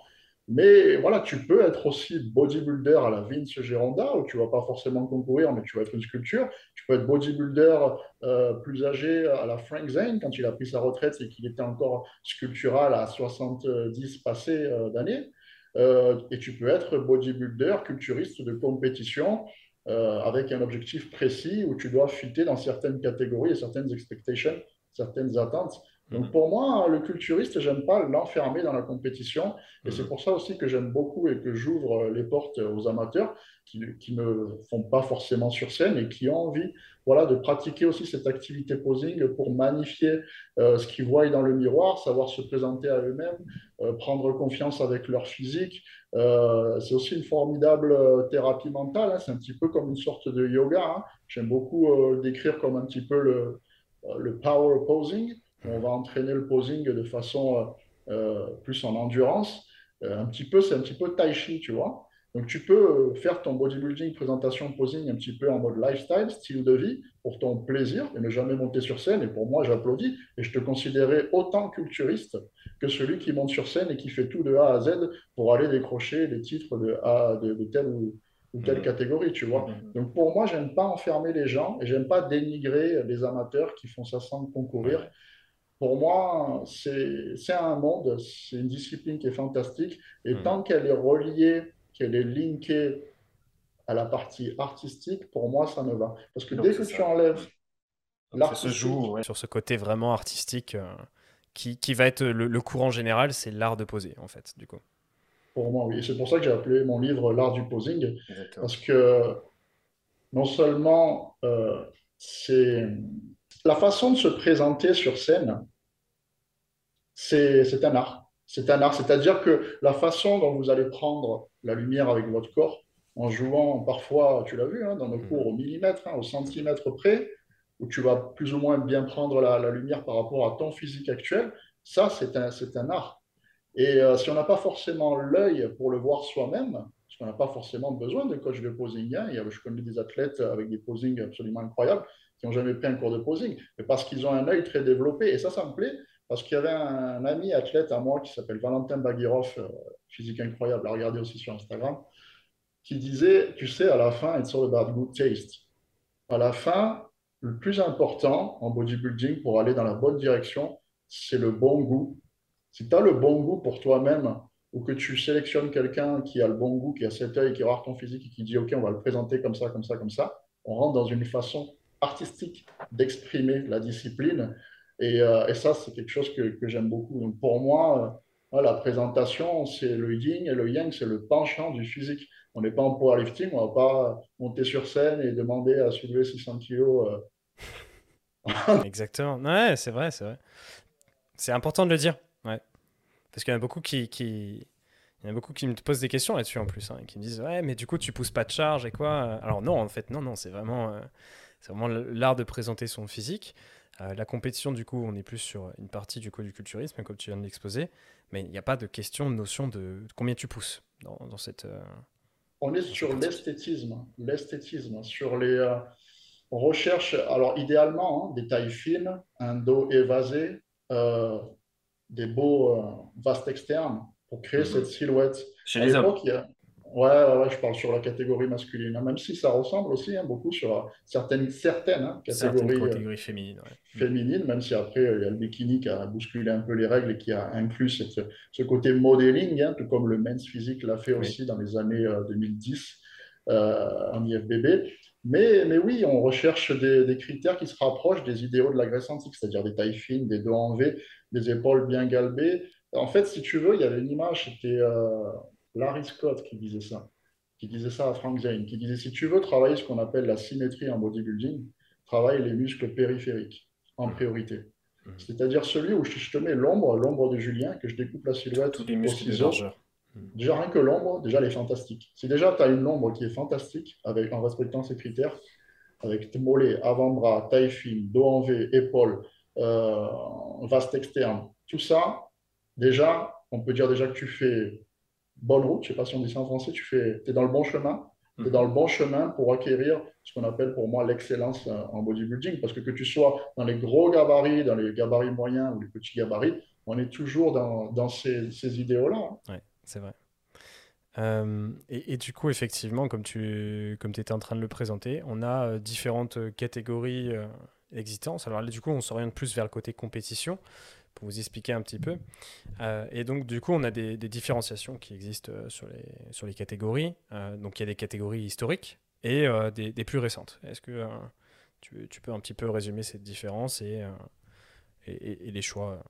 Mais voilà, tu peux être aussi bodybuilder à la Vince Gironda, où tu ne vas pas forcément concourir, mais tu vas être une sculpture. Tu peux être bodybuilder euh, plus âgé à la Frank Zane, quand il a pris sa retraite et qu'il était encore sculptural à 70 passés euh, d'années. Euh, et tu peux être bodybuilder, culturiste de compétition, avec un objectif précis où tu dois fitter dans certaines catégories et certaines expectations, certaines attentes. Donc pour moi, le culturiste, j'aime pas l'enfermer dans la compétition. Et c'est mhm. pour ça aussi que j'aime beaucoup et que j'ouvre les portes aux amateurs qui ne me font pas forcément sur scène et qui ont envie voilà, de pratiquer aussi cette activité posing pour magnifier euh, ce qu'ils voient dans le miroir, savoir se présenter à eux-mêmes, euh, prendre confiance avec leur physique. Euh, c'est aussi une formidable thérapie mentale. Hein. C'est un petit peu comme une sorte de yoga. Hein. J'aime beaucoup décrire comme un petit peu le, le power posing on va entraîner le posing de façon euh, euh, plus en endurance. Euh, un petit peu, c'est un petit peu tai chi, tu vois. Donc, tu peux faire ton bodybuilding, présentation, posing un petit peu en mode lifestyle, style de vie, pour ton plaisir et ne jamais monter sur scène. Et pour moi, j'applaudis et je te considérais autant culturiste que celui qui monte sur scène et qui fait tout de A à Z pour aller décrocher les titres de, A, de, telle ou, telle mmh. catégorie, tu vois. Mmh. Donc, pour moi, j'aime pas enfermer les gens et j'aime pas dénigrer les amateurs qui font ça sans concourir. Pour moi, c'est un monde, c'est une discipline qui est fantastique. Et Hmm. tant qu'elle est reliée, qu'elle est linkée à la partie artistique, pour moi, ça me va. Parce que Donc dès que tu enlèves ça se joue, ouais. Sur ce côté vraiment artistique euh, qui, qui va être le, le courant général, c'est l'art de poser, en fait, du coup. pour moi, oui. Et C'est pour ça que j'ai appelé mon livre L'art du posing. Exactement. Parce que non seulement euh, c'est la façon de se présenter sur scène, c'est un art. C'est un art. C'est-à-dire que la façon dont vous allez prendre la lumière avec votre corps, en jouant parfois, tu l'as vu, hein, dans nos Mhm. cours au millimètre, hein, au centimètre près, où tu vas plus ou moins bien prendre la, la lumière par rapport à ton physique actuel, ça, c'est un, art. Et euh, si on n'a pas forcément l'œil pour le voir soi-même, parce qu'on n'a pas forcément besoin de coach de posing, hein, y a- je connais des athlètes avec des posings absolument incroyables n'ont jamais pris un cours de posing, mais parce qu'ils ont un œil très développé. Et ça, ça me plaît, parce qu'il y avait un, ami athlète à moi qui s'appelle Valentin Bagirov, euh, physique incroyable, à regarder aussi sur Instagram, qui disait, tu sais, à la fin, it's all about good taste. À la fin, le plus important en bodybuilding pour aller dans la bonne direction, c'est le bon goût. Si tu as le bon goût pour toi-même, ou que tu sélectionnes quelqu'un qui a le bon goût, qui a cet œil, qui regarde ton physique et qui dit, OK, on va le présenter comme ça, comme ça, comme ça, on rentre dans une façon artistique d'exprimer la discipline. Et, euh, et ça, c'est quelque chose que, que j'aime beaucoup. Donc pour moi, euh, la présentation, c'est le yin et le yang, c'est le penchant du physique. On n'est pas en powerlifting, on ne va pas monter sur scène et demander à soulever 600 kilos. euh, Exactement. Ouais, c'est vrai, c'est vrai. C'est important de le dire. Ouais. Parce qu'il y en a beaucoup qui, qui... Il y en a beaucoup qui me posent des questions là-dessus en plus, hein, qui me disent ouais mais du coup tu pousses pas de charge et quoi Alors non en fait non non c'est vraiment euh, c'est vraiment l'art de présenter son physique. Euh, la compétition du coup on est plus sur une partie du coup du culturisme comme tu viens de l'exposer, mais il n'y a pas de question de notion de, combien tu pousses dans, dans cette. euh, on est sur l'esthétisme, l'esthétisme, sur les. euh, on recherche, alors idéalement, hein, des tailles fines, un dos évasé, euh, des beaux euh, vastes externes pour créer Mhm. cette silhouette. Chez les hommes. il y a- Ouais, ouais, ouais, je parle sur la catégorie masculine, hein, même si ça ressemble aussi hein, beaucoup sur euh, certaines, certaines hein, certaines catégories euh, catégories féminines. ouais. féminine, même si après, euh, il y a le bikini qui a bousculé un peu les règles et qui a inclus cette- ce côté modeling, tout comme le men's physique l'a fait Oui. aussi dans les années euh, 2010 euh, en IFBB. Mais, mais oui, on recherche des, des critères qui se rapprochent des idéaux de la Grèce antique, c'est-à-dire des tailles fines, des dos en V, des épaules bien galbées. En fait, si tu veux, il y avait une image, c'était euh, Larry Scott qui disait ça, qui disait ça à Frank Zane, qui disait si tu veux travailler ce qu'on appelle la symétrie en bodybuilding, travaille les muscles périphériques en priorité. Mhm. C'est-à-dire celui où je te mets l'ombre, l'ombre de Julien, que je découpe la silhouette Tous les au muscles largeur. Déjà, rien que l'ombre, déjà, elle est fantastique. Si déjà tu as une ombre qui est fantastique, avec, en respectant ces critères, avec tes mollets, avant-bras, taille fine, dos en V, épaules, euh, vaste externe, tout ça, déjà, on peut dire déjà que tu fais bonne route, je ne sais pas si on dit ça en français, tu fais, es dans le bon chemin, tu dans le bon chemin pour acquérir ce qu'on appelle pour moi l'excellence euh, en bodybuilding. Parce que que tu sois dans les gros gabarits, dans les gabarits moyens ou les petits gabarits, on est toujours dans, dans ces, ces idéaux-là. Ouais, c'est vrai. Euh, et, du coup, effectivement, comme tu comme étais en train de le présenter, on a euh, différentes catégories euh, d'existence. Alors là, du coup, on s'oriente plus vers le côté compétition, pour vous expliquer un petit peu. Euh, et donc, du coup, on a des, des différenciations qui existent euh, sur les, sur les catégories. Euh, donc, il y a des catégories historiques et euh, des, des plus récentes. Est-ce que tu, tu peux un petit peu résumer cette différence et, et, les choix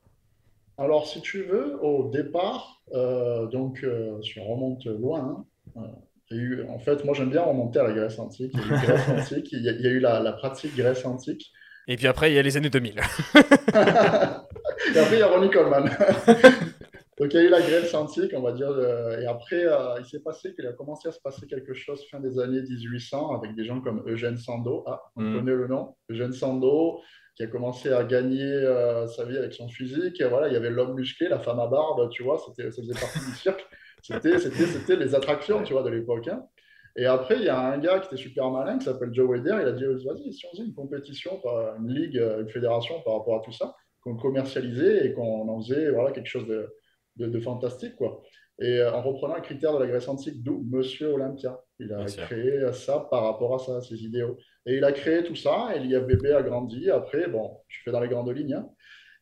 Alors, si tu veux, au départ, donc, si on remonte loin, hein, il y a eu, en fait, moi j'aime bien remonter à la Grèce antique. Il y a eu Grèce antique, il y a, il y a eu la, la pratique Grèce antique. Et puis après, il y a les années 2000. Et après, il y a Ronnie Coleman. Donc, il y a eu la Grèce antique, on va dire. euh, et après, euh, il s'est passé qu'il a commencé à se passer quelque chose fin des années 1800 avec des gens comme Eugène Sandow. Ah, on Mm. connaît le nom. Eugène Sandow, qui a commencé à gagner euh, sa vie avec son physique. Et voilà, il y avait l'homme musclé, la femme à barbe, tu vois, ça faisait partie du cirque. C'était, les attractions, tu vois, de l'époque. hein. Et après, il y a un gars qui était super malin, qui s'appelle Joe Weder. Il a dit, vas-y, si on faisait une compétition, une ligue, une fédération par rapport à tout ça, qu'on commercialisait et qu'on en faisait voilà, quelque chose de, de, de fantastique, quoi. Et euh, en reprenant un critère de la Grèce antique, d'où Monsieur Olympia. Il a créé ça par rapport à ça, ses idéaux. Et il a créé tout ça, et l'IFBB a grandi. Après, bon, je fais dans les grandes lignes. hein.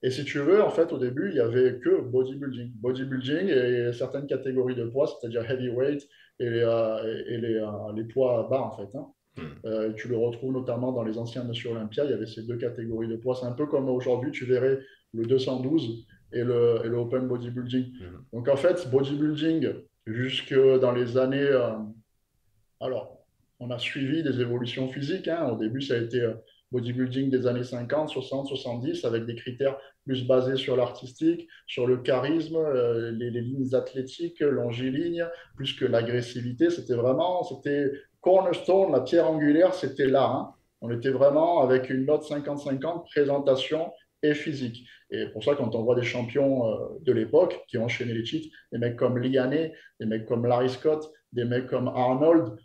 Et si tu veux, en fait, au début, il n'y avait que bodybuilding. Bodybuilding et certaines catégories de poids, c'est-à-dire heavyweight et, et les, les, poids bas, en fait. Hein. Hmm. tu le retrouves notamment dans les anciens Monsieur Olympia, il y avait ces deux catégories de poids. C'est un peu comme aujourd'hui, tu verrais le 212 et le, et le Open Bodybuilding. Hmm. Donc en fait, bodybuilding, jusque dans les années... alors, on a suivi des évolutions physiques. Hein. Au début, ça a été euh, bodybuilding des années 50, 60, 70, avec des critères plus basés sur l'artistique, sur le charisme, euh, les, lignes athlétiques, longilignes, plus que l'agressivité. C'était vraiment, c'était cornerstone, la pierre angulaire, c'était là. Hein. On était vraiment avec une note 50-50, présentation et physique. Et pour ça, quand on voit des champions euh, de l'époque qui ont enchaîné les titres, des mecs comme Liané, des mecs comme Larry Scott, des mecs comme Arnold,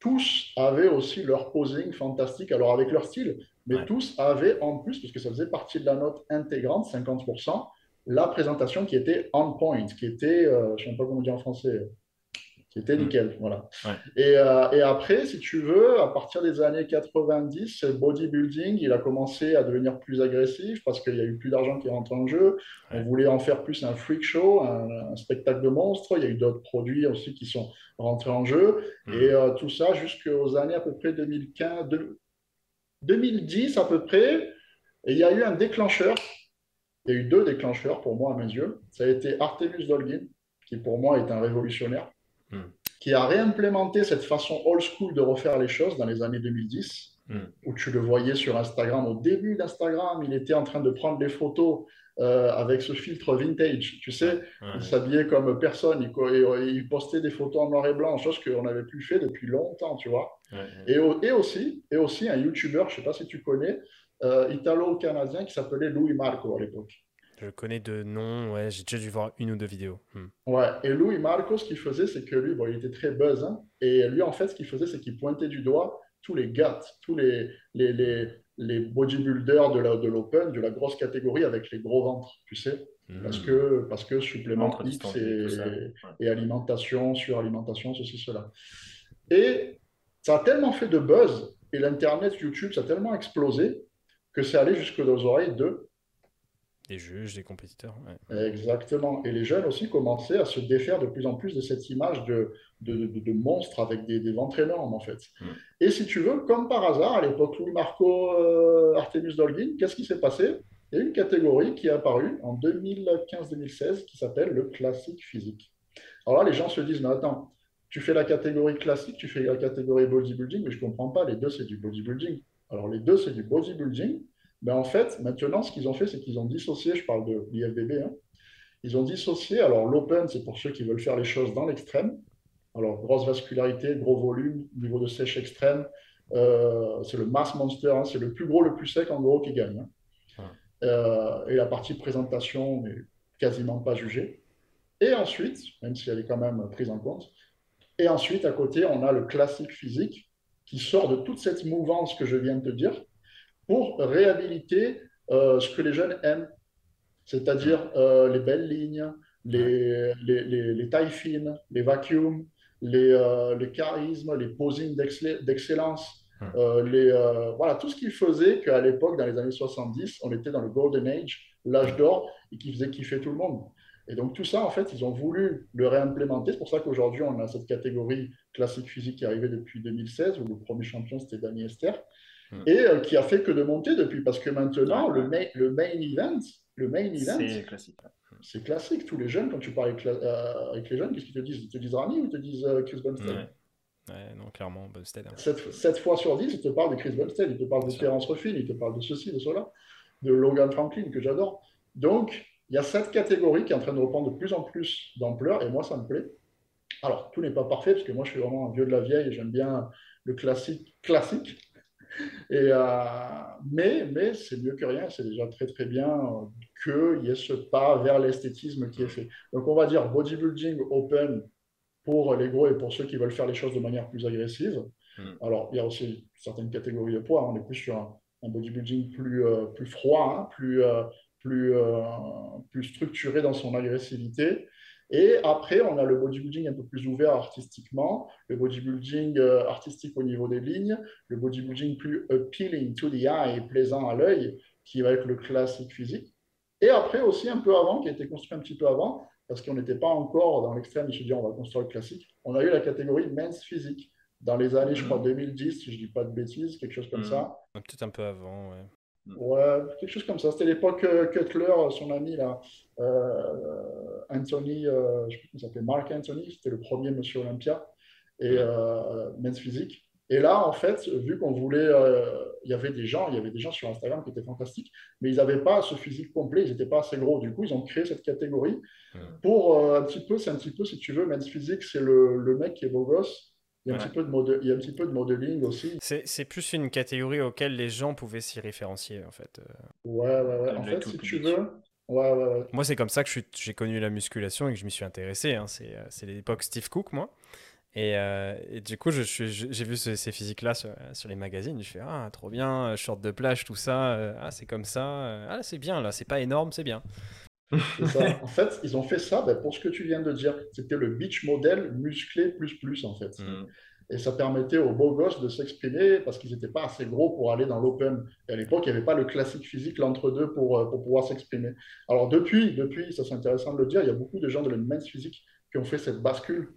tous avaient aussi leur posing fantastique, alors avec leur style, mais tous avaient en plus, parce que ça faisait partie de la note intégrante, 50%, la présentation qui était on point, qui était, euh, je ne sais pas comment dire en français, c'était mm. nickel, voilà. Et, euh, et, après, si tu veux, à partir des années 90, le bodybuilding, il a commencé à devenir plus agressif parce qu'il y a eu plus d'argent qui rentre en jeu. On voulait en faire plus un freak show, un, spectacle de monstres. Il y a eu d'autres produits aussi qui sont rentrés en jeu. Mm. Et euh, tout ça jusqu'aux années à peu près 2015, 2010 à peu près. Et il y a eu un déclencheur. Il y a eu deux déclencheurs pour moi à mes yeux. Ça a été Artemus Dolgin, qui pour moi est un révolutionnaire Hmm. qui a réimplémenté cette façon old school de refaire les choses dans les années 2010, hmm. où tu le voyais sur Instagram. Au début d'Instagram, il était en train de prendre des photos euh, avec ce filtre vintage. Tu sais, il s'habillait comme personne. Il, postait des photos en noir et blanc, chose qu'on n'avait plus fait depuis longtemps, tu vois. Et, et, aussi, et aussi un YouTuber, je ne sais pas si tu connais, euh, italo-canadien qui s'appelait Louis Marco à l'époque. Je connais de nom, ouais, j'ai déjà dû voir une ou deux vidéos. Hmm. Ouais, et Louis Marco, ce qu'il faisait, c'est que lui, bon, il était très buzz, hein, et lui, en fait, ce qu'il faisait, c'est qu'il pointait du doigt tous les gars, tous les, les, les, les bodybuilders de l'Open, de, de la grosse catégorie avec les gros ventres, tu sais, hmm. parce, que, parce que supplément X et, et, alimentation, suralimentation, ceci, cela. Et ça a tellement fait de buzz, et l'Internet, YouTube, ça a tellement explosé, que c'est allé jusque dans les oreilles de des juges, des compétiteurs. Exactement. Et les jeunes aussi commençaient à se défaire de plus en plus de cette image de, de, de, monstres avec des, des, ventres énormes, en fait. Hmm. Et si tu veux, comme par hasard, à l'époque où Marco euh, Artemus Dolgin, qu'est-ce qui s'est passé? Il y a une catégorie qui est apparue en 2015-2016 qui s'appelle le classique physique. Alors là, les gens se disent, mais attends, tu fais la catégorie classique, tu fais la catégorie bodybuilding, mais je ne comprends pas, les deux, c'est du bodybuilding. Alors les deux, c'est du bodybuilding, mais en fait, maintenant, ce qu'ils ont fait, c'est qu'ils ont dissocié, je parle de l'IFBB, hein, ils ont dissocié, alors l'open, c'est pour ceux qui veulent faire les choses dans l'extrême, alors grosse vascularité, gros volume, niveau de sèche extrême, euh, c'est le mass monster, hein, c'est le plus gros, le plus sec en gros qui gagne. Hein. Euh, et la partie présentation n'est quasiment pas jugée. Et ensuite, même si elle est quand même prise en compte, et ensuite à côté, on a le classique physique qui sort de toute cette mouvance que je viens de te dire, pour réhabiliter euh, ce que les jeunes aiment, c'est-à-dire euh, les belles lignes, les, les, les, les, tailles fines, les vacuums, les, euh, les charismes, les posings d'excellence. les, voilà, tout ce qui faisait qu'à l'époque, dans les années 70, on était dans le Golden Age, l'âge d'or, et qui faisait kiffer tout le monde. Et donc tout ça, en fait, ils ont voulu le réimplémenter. C'est pour ça qu'aujourd'hui, on a cette catégorie classique physique qui est arrivée depuis 2016, où le premier champion, c'était Danny Esther. Et euh, qui a fait que de monter depuis. Parce que maintenant, le, main, le main event, le main event, c'est classique. C'est classique. Tous les jeunes, quand tu parles avec, euh, avec les jeunes, qu'est-ce qu'ils te disent? Ils te disent Rani ou ils te disent euh, Chris Bumstead ouais. non, clairement, Bumstead. 7, hein. fois sur 10, ils te parlent de Chris Bumstead, ils te parlent d'Espérance Refine, ils te parlent de ceci, de cela, de Logan Franklin, que j'adore. Donc, il y a cette catégorie qui est en train de reprendre de plus en plus d'ampleur, et moi, ça me plaît. Alors, tout n'est pas parfait, parce que moi, je suis vraiment un vieux de la vieille, et j'aime bien le classique classique. Et, euh, mais mais c'est mieux que rien, c'est déjà très très bien qu'il y ait ce pas vers l'esthétisme qui est fait. Donc on va dire bodybuilding open pour les gros et pour ceux qui veulent faire les choses de manière plus agressive. Hmm. Alors il y a aussi certaines catégories de poids, hein. on est plus sur un, bodybuilding plus, euh, plus froid, hein, plus, euh, plus, plus structuré dans son agressivité. Et après, on a le bodybuilding un peu plus ouvert artistiquement, le bodybuilding euh, artistique au niveau des lignes, le bodybuilding plus appealing to the eye, plaisant à l'œil, qui va être le classique physique. Et après aussi un peu avant, qui a été construit un petit peu avant, parce qu'on n'était pas encore dans l'extrême, je me dit on va construire le classique, on a eu la catégorie men's physique dans les années, je crois, 2010, si je ne dis pas de bêtises, quelque chose comme ça. Peut-être un peu avant, ouais. Ouais, quelque chose comme ça. C'était l'époque euh, Cutler, son ami là, euh, Anthony, euh, je sais plus comment s'appelait, Mark Anthony, c'était le premier Monsieur Olympia et men's physique. Et là, en fait, vu qu'on voulait, il y avait des gens, il y avait des gens sur Instagram qui étaient fantastiques, mais ils n'avaient pas ce physique complet, ils n'étaient pas assez gros. Du coup, ils ont créé cette catégorie pour un petit peu, c'est un petit peu, si tu veux, men's physique, c'est le, le mec qui est beau gosse, il y, a un petit peu de il y a un petit peu de modeling aussi. C'est plus une catégorie auquel les gens pouvaient s'y référencier, en fait. Ouais, ouais, ouais. En fait, si tu veux. Ouais, ouais, ouais. Moi, c'est comme ça que j'ai connu la musculation et que je m'y suis intéressé. Hein. Euh, c'est l'époque Steve Cook, moi. Et, euh, et, du coup, j'ai vu ces physiques-là sur, sur, les magazines. Je fais Ah, trop bien, short de plage, tout ça. Euh, ah, c'est comme ça. Ah, c'est bien, là. C'est pas énorme, c'est bien. en fait, ils ont fait ça ben, pour ce que tu viens de dire. C'était le beach model musclé plus plus, en fait. Mm. Et ça permettait aux beaux gosses de s'exprimer parce qu'ils n'étaient pas assez gros pour aller dans l'open. Et à l'époque, il n'y avait pas le classique physique, l'entre-deux, pour, euh, pour pouvoir s'exprimer. Alors depuis, depuis, ça c'est intéressant de le dire, il y a beaucoup de gens de l'immense physique qui ont fait cette bascule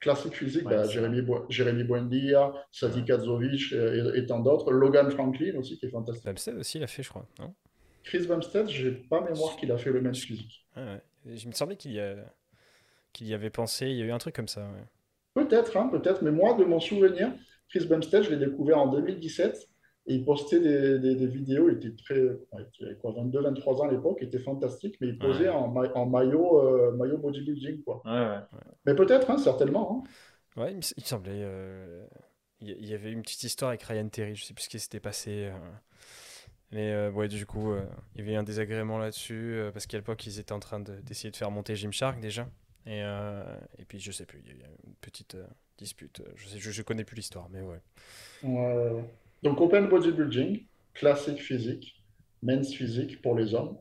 classique physique, ben, Jérémy, Bo Jérémy Buendia, Sadi Kazovic et, tant d'autres. Logan Franklin aussi, qui est fantastique. Bamstead aussi l'a fait, je crois. Non? Chris Bumstead, je n'ai pas mémoire qu'il a fait le même physique. Ah Je me semblait qu'il y, a... y, avait pensé, il y a eu un truc comme ça. Peut-être, hein, peut-être, mais moi, de mon souvenir, Chris Bumstead, je l'ai découvert en 2017 et il postait des, des, vidéos, il était très, il avait quoi, 22, 23 ans à l'époque, il était fantastique, mais il posait en, en, maillot, euh, maillot bodybuilding. Quoi. Mais peut-être, hein, certainement. Hein. Ouais, il me, semblait. Euh, il y avait une petite histoire avec Ryan Terry, je sais plus ce qui s'était passé. Euh. Mais euh, ouais, du coup, euh, il y avait un désagrément là-dessus, euh, parce qu'à l'époque, ils étaient en train d'essayer de, faire monter Gymshark déjà. Et, et puis, je sais plus, il y a eu une petite dispute. Je, je, connais plus l'histoire, mais ouais. Donc, Open Bodybuilding, classique physique, men's physique pour les hommes.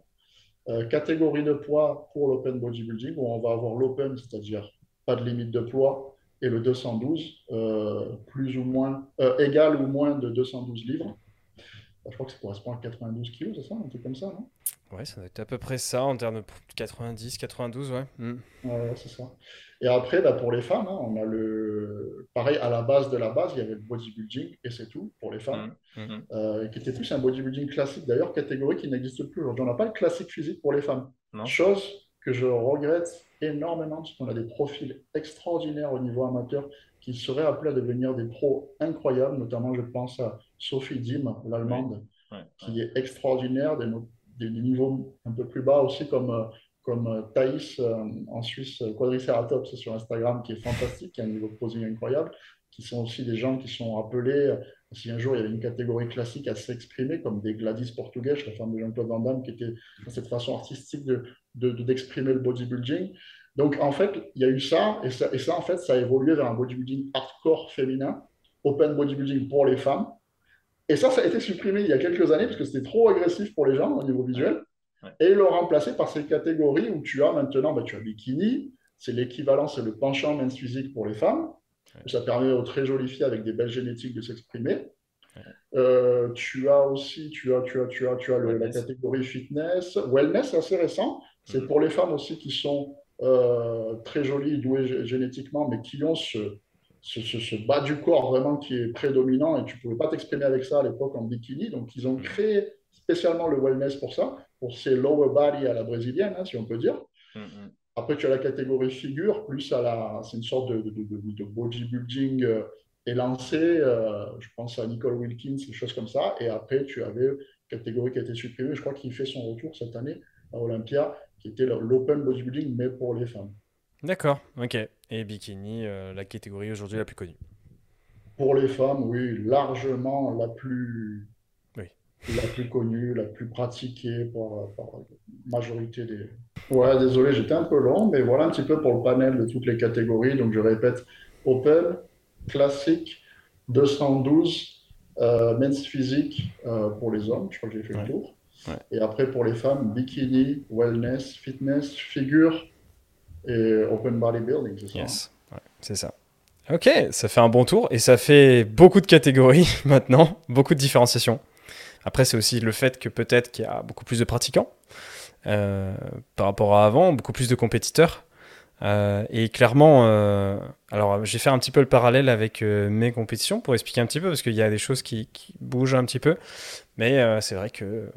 catégorie de poids pour l'Open Bodybuilding, où on va avoir l'Open, c'est-à-dire pas de limite de poids, et le 212, plus ou moins, égal ou moins de 212 livres. Je crois que ça correspond à 92 kilos, c'est ça Un truc comme ça, non? Ouais, ça doit être à peu près ça en termes de 90, 92, ouais. Mm. Ouais, c'est ça. Et après, bah, pour les femmes, hein, on a le. Pareil, à la base de la base, il y avait le bodybuilding, et c'est tout pour les femmes, mm. Euh, qui était plus un bodybuilding classique, d'ailleurs, catégorie qui n'existe plus aujourd'hui. On n'a pas le classique physique pour les femmes. Chose que je regrette énormément, parce qu'on a des profils extraordinaires au niveau amateur qui seraient appelés à devenir des pros incroyables, notamment je pense à Sophie Dim, l'allemande, qui est extraordinaire, des, des, niveaux un peu plus bas aussi comme, euh, comme euh, Thaïs euh, en Suisse, Quadriceratops sur Instagram, qui est fantastique, qui a un niveau de posing incroyable, qui sont aussi des gens qui sont appelés, si un jour il y avait une catégorie classique à s'exprimer, comme des Gladys portugais, la femme de Jean-Claude Van Damme, qui était dans cette façon artistique d'exprimer de, de, le bodybuilding. Donc, en fait, il y a eu ça et, ça, et ça, en fait, ça a évolué vers un bodybuilding hardcore féminin, open bodybuilding pour les femmes. Et ça, ça a été supprimé il y a quelques années parce que c'était trop agressif pour les gens au niveau visuel. Et ils l'ont remplacé par ces catégories où tu as maintenant, bah, tu as bikini, c'est l'équivalent, c'est le penchant men's physique pour les femmes. Ça permet aux très jolies filles avec des belles génétiques de s'exprimer. Euh, tu as aussi, tu as, tu as, tu as, tu as la catégorie fitness, wellness, assez récent. C'est mm-hmm. pour les femmes aussi qui sont euh, très jolies, douées génétiquement, mais qui ont ce, ce, bas du corps vraiment qui est prédominant et tu ne pouvais pas t'exprimer avec ça à l'époque en bikini. Donc, ils ont créé spécialement le wellness pour ça, pour ces lower body à la brésilienne, hein, si on peut dire. Mm-hmm. Après, tu as la catégorie figure, plus à la. C'est une sorte de, de, de, bodybuilding euh, élancé. Euh, je pense à Nicole Wilkins, des choses comme ça. Et après, tu avais catégorie qui a été supprimée. Je crois qu'il fait son retour cette année à Olympia qui était l'open bodybuilding, mais pour les femmes. D'accord, ok. Et bikini, euh, la catégorie aujourd'hui la plus connue. Pour les femmes, oui, largement la plus, oui. la plus connue, la plus pratiquée par, la majorité des. Ouais, désolé, j'étais un peu long, mais voilà un petit peu pour le panel de toutes les catégories. Donc je répète, open, classique, 212, euh, men's physique euh, pour les hommes, je crois que j'ai fait le tour. Et après, pour les femmes, bikini, wellness, fitness, figure et open bodybuilding, c'est ça yes. c'est ça. Ok, ça fait un bon tour et ça fait beaucoup de catégories maintenant, beaucoup de différenciations. Après, c'est aussi le fait que peut-être qu'il y a beaucoup plus de pratiquants par rapport à avant, beaucoup plus de compétiteurs. et clairement, alors j'ai fait un petit peu le parallèle avec mes compétitions pour expliquer un petit peu, parce qu'il y a des choses qui, qui, bougent un petit peu. Mais c'est vrai que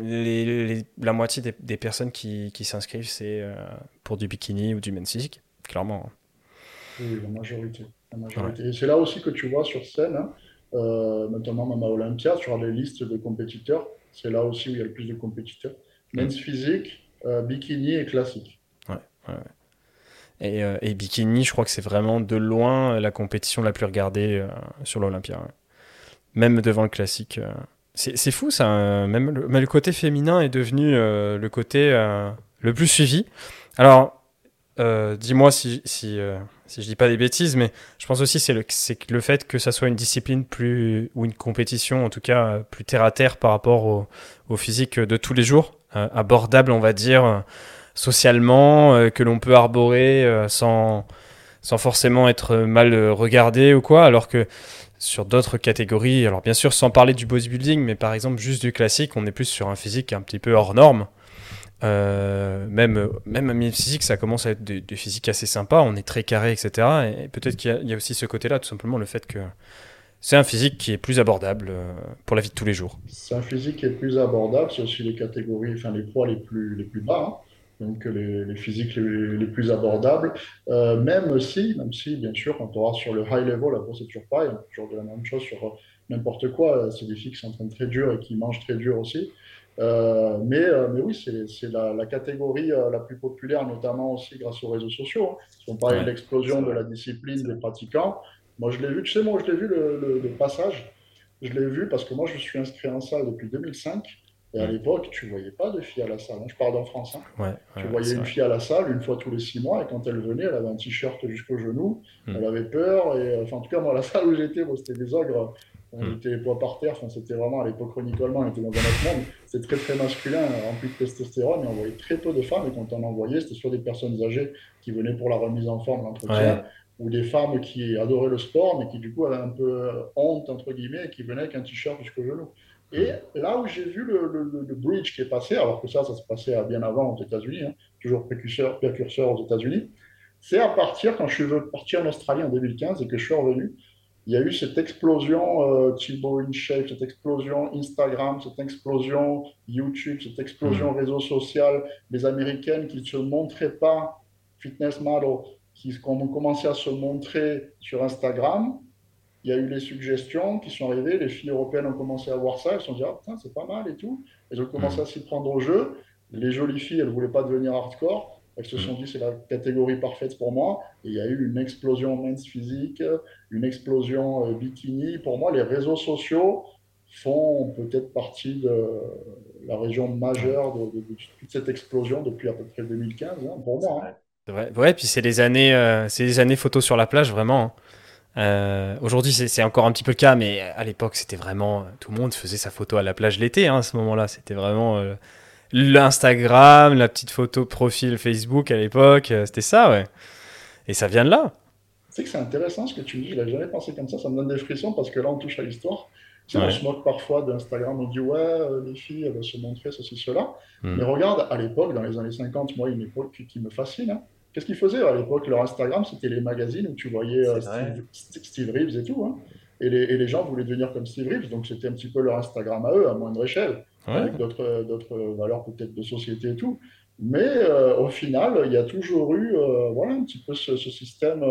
la moitié des, personnes qui, s'inscrivent, c'est euh, pour du bikini ou du men's physique, clairement. Oui, la majorité. Et c'est là aussi que tu vois sur scène, hein, euh, notamment à Olympia, sur les listes de compétiteurs, c'est là aussi où il y a le plus de compétiteurs. Mm. Men's physique, euh, bikini et classique. Ouais, Et, et, bikini, je crois que c'est vraiment de loin la compétition la plus regardée sur l'Olympia. Même devant le classique. C'est fou ça, euh, même le, côté féminin est devenu euh, le côté euh, le plus suivi. Alors, dis-moi si, je dis pas des bêtises, mais je pense aussi c'est le, le fait que ça soit une discipline plus, ou une compétition en tout cas plus terre à terre par rapport au, au physique de tous les jours, abordable on va dire socialement, que l'on peut arborer sans, sans forcément être mal regardé ou quoi, alors que sur d'autres catégories. Alors bien sûr, sans parler du bodybuilding, mais par exemple juste du classique, on est plus sur un physique un petit peu hors norme. Euh, même même un physique, ça commence à être des, physiques assez sympas. On est très carré, etc. Et peut-être qu'il y, a aussi ce côté-là, tout simplement le fait que c'est un physique qui est plus abordable euh, pour la vie de tous les jours. C'est un physique qui est plus abordable. C'est aussi les catégories, enfin les poids les plus les plus bas. Hein donc les, physiques les, plus abordables, euh, même si, même si, bien sûr, quand on va sur le high level, après c'est toujours pareil, on toujours de la même chose sur n'importe quoi, c'est des filles qui s'entraînent très dur et qui mangent très dur aussi. Euh, mais, euh, mais oui, c'est la, catégorie la plus populaire, notamment aussi grâce aux réseaux sociaux. Hein. On parle de l'explosion de la discipline des pratiquants, moi je l'ai vu, tu sais, moi je l'ai vu le, le, passage, je l'ai vu parce que moi je suis inscrit en salle depuis 2005. Et à l'époque, tu ne voyais pas de filles à la salle. Je parle en France. Hein. tu voyais une fille à la salle une fois tous les six mois, et quand elle venait, elle avait un t-shirt jusqu'au genou, hmm. elle avait peur. Et, enfin, en tout cas, moi, la salle où j'étais, c'était des ogres. On hmm. était les poids par terre. Enfin, c'était vraiment à l'époque Ronnie Coleman, on était dans un autre monde. C'était très, très masculin, rempli de testostérone, et on voyait très peu de femmes. Et quand on en voyait, c'était soit des personnes âgées qui venaient pour la remise en forme, l'entretien, ou des femmes qui adoraient le sport, mais qui du coup avaient un peu honte, entre guillemets, et qui venaient avec un t-shirt jusqu'au genou. Et là où j'ai vu le, bridge qui est passé, alors que ça, ça se passait bien avant aux États-Unis, hein, toujours précurseur, précurseur aux États-Unis, c'est à partir, quand je suis parti en Australie en 2015 et que je suis revenu, il y a eu cette explosion euh, Thibaut InShape, cette explosion Instagram, cette explosion YouTube, cette explosion mmh. réseau social, les Américaines qui ne se montraient pas fitness model, qui ont commencé à se montrer sur Instagram, il y a eu les suggestions qui sont arrivées, les filles européennes ont commencé à voir ça, elles se sont dit, ah putain, c'est pas mal et tout. Elles ont commencé mm. à s'y prendre au jeu. Les jolies filles, elles ne voulaient pas devenir hardcore. Elles se mm. sont dit, c'est la catégorie parfaite pour moi. Et il y a eu une explosion men's physique, une explosion euh, bikini. Pour moi, les réseaux sociaux font peut-être partie de la région majeure de, toute cette explosion depuis à peu près 2015, hein, pour moi. Hein. C'est vrai. Ouais, puis c'est les années, euh, c'est les années photos sur la plage, vraiment. Hein. Euh, aujourd'hui, c'est encore un petit peu le cas, mais à l'époque, c'était vraiment. Tout le monde faisait sa photo à la plage l'été, hein, à ce moment-là. C'était vraiment euh, l'Instagram, la petite photo profil Facebook à l'époque. Euh, c'était ça, ouais. Et ça vient de là. C'est que c'est intéressant ce que tu dis. Je n'avais jamais pensé comme ça. Ça me donne des frissons parce que là, on touche à l'histoire. On se moque parfois d'Instagram, on dit ouais, les filles, elles vont se montrer ceci, cela. Hmm. Mais regarde, à l'époque, dans les années 50, moi, une époque qui me fascine, hein, Qu'est-ce qu'ils faisaient à l'époque Leur Instagram, c'était les magazines où tu voyais euh, Steve, Reeves et tout. Hein. Et, les, et, les, gens voulaient devenir comme Steve Reeves, donc c'était un petit peu leur Instagram à eux, à moindre échelle, avec d'autres valeurs peut-être de société et tout. Mais euh, au final, il y a toujours eu euh, voilà, un petit peu ce, système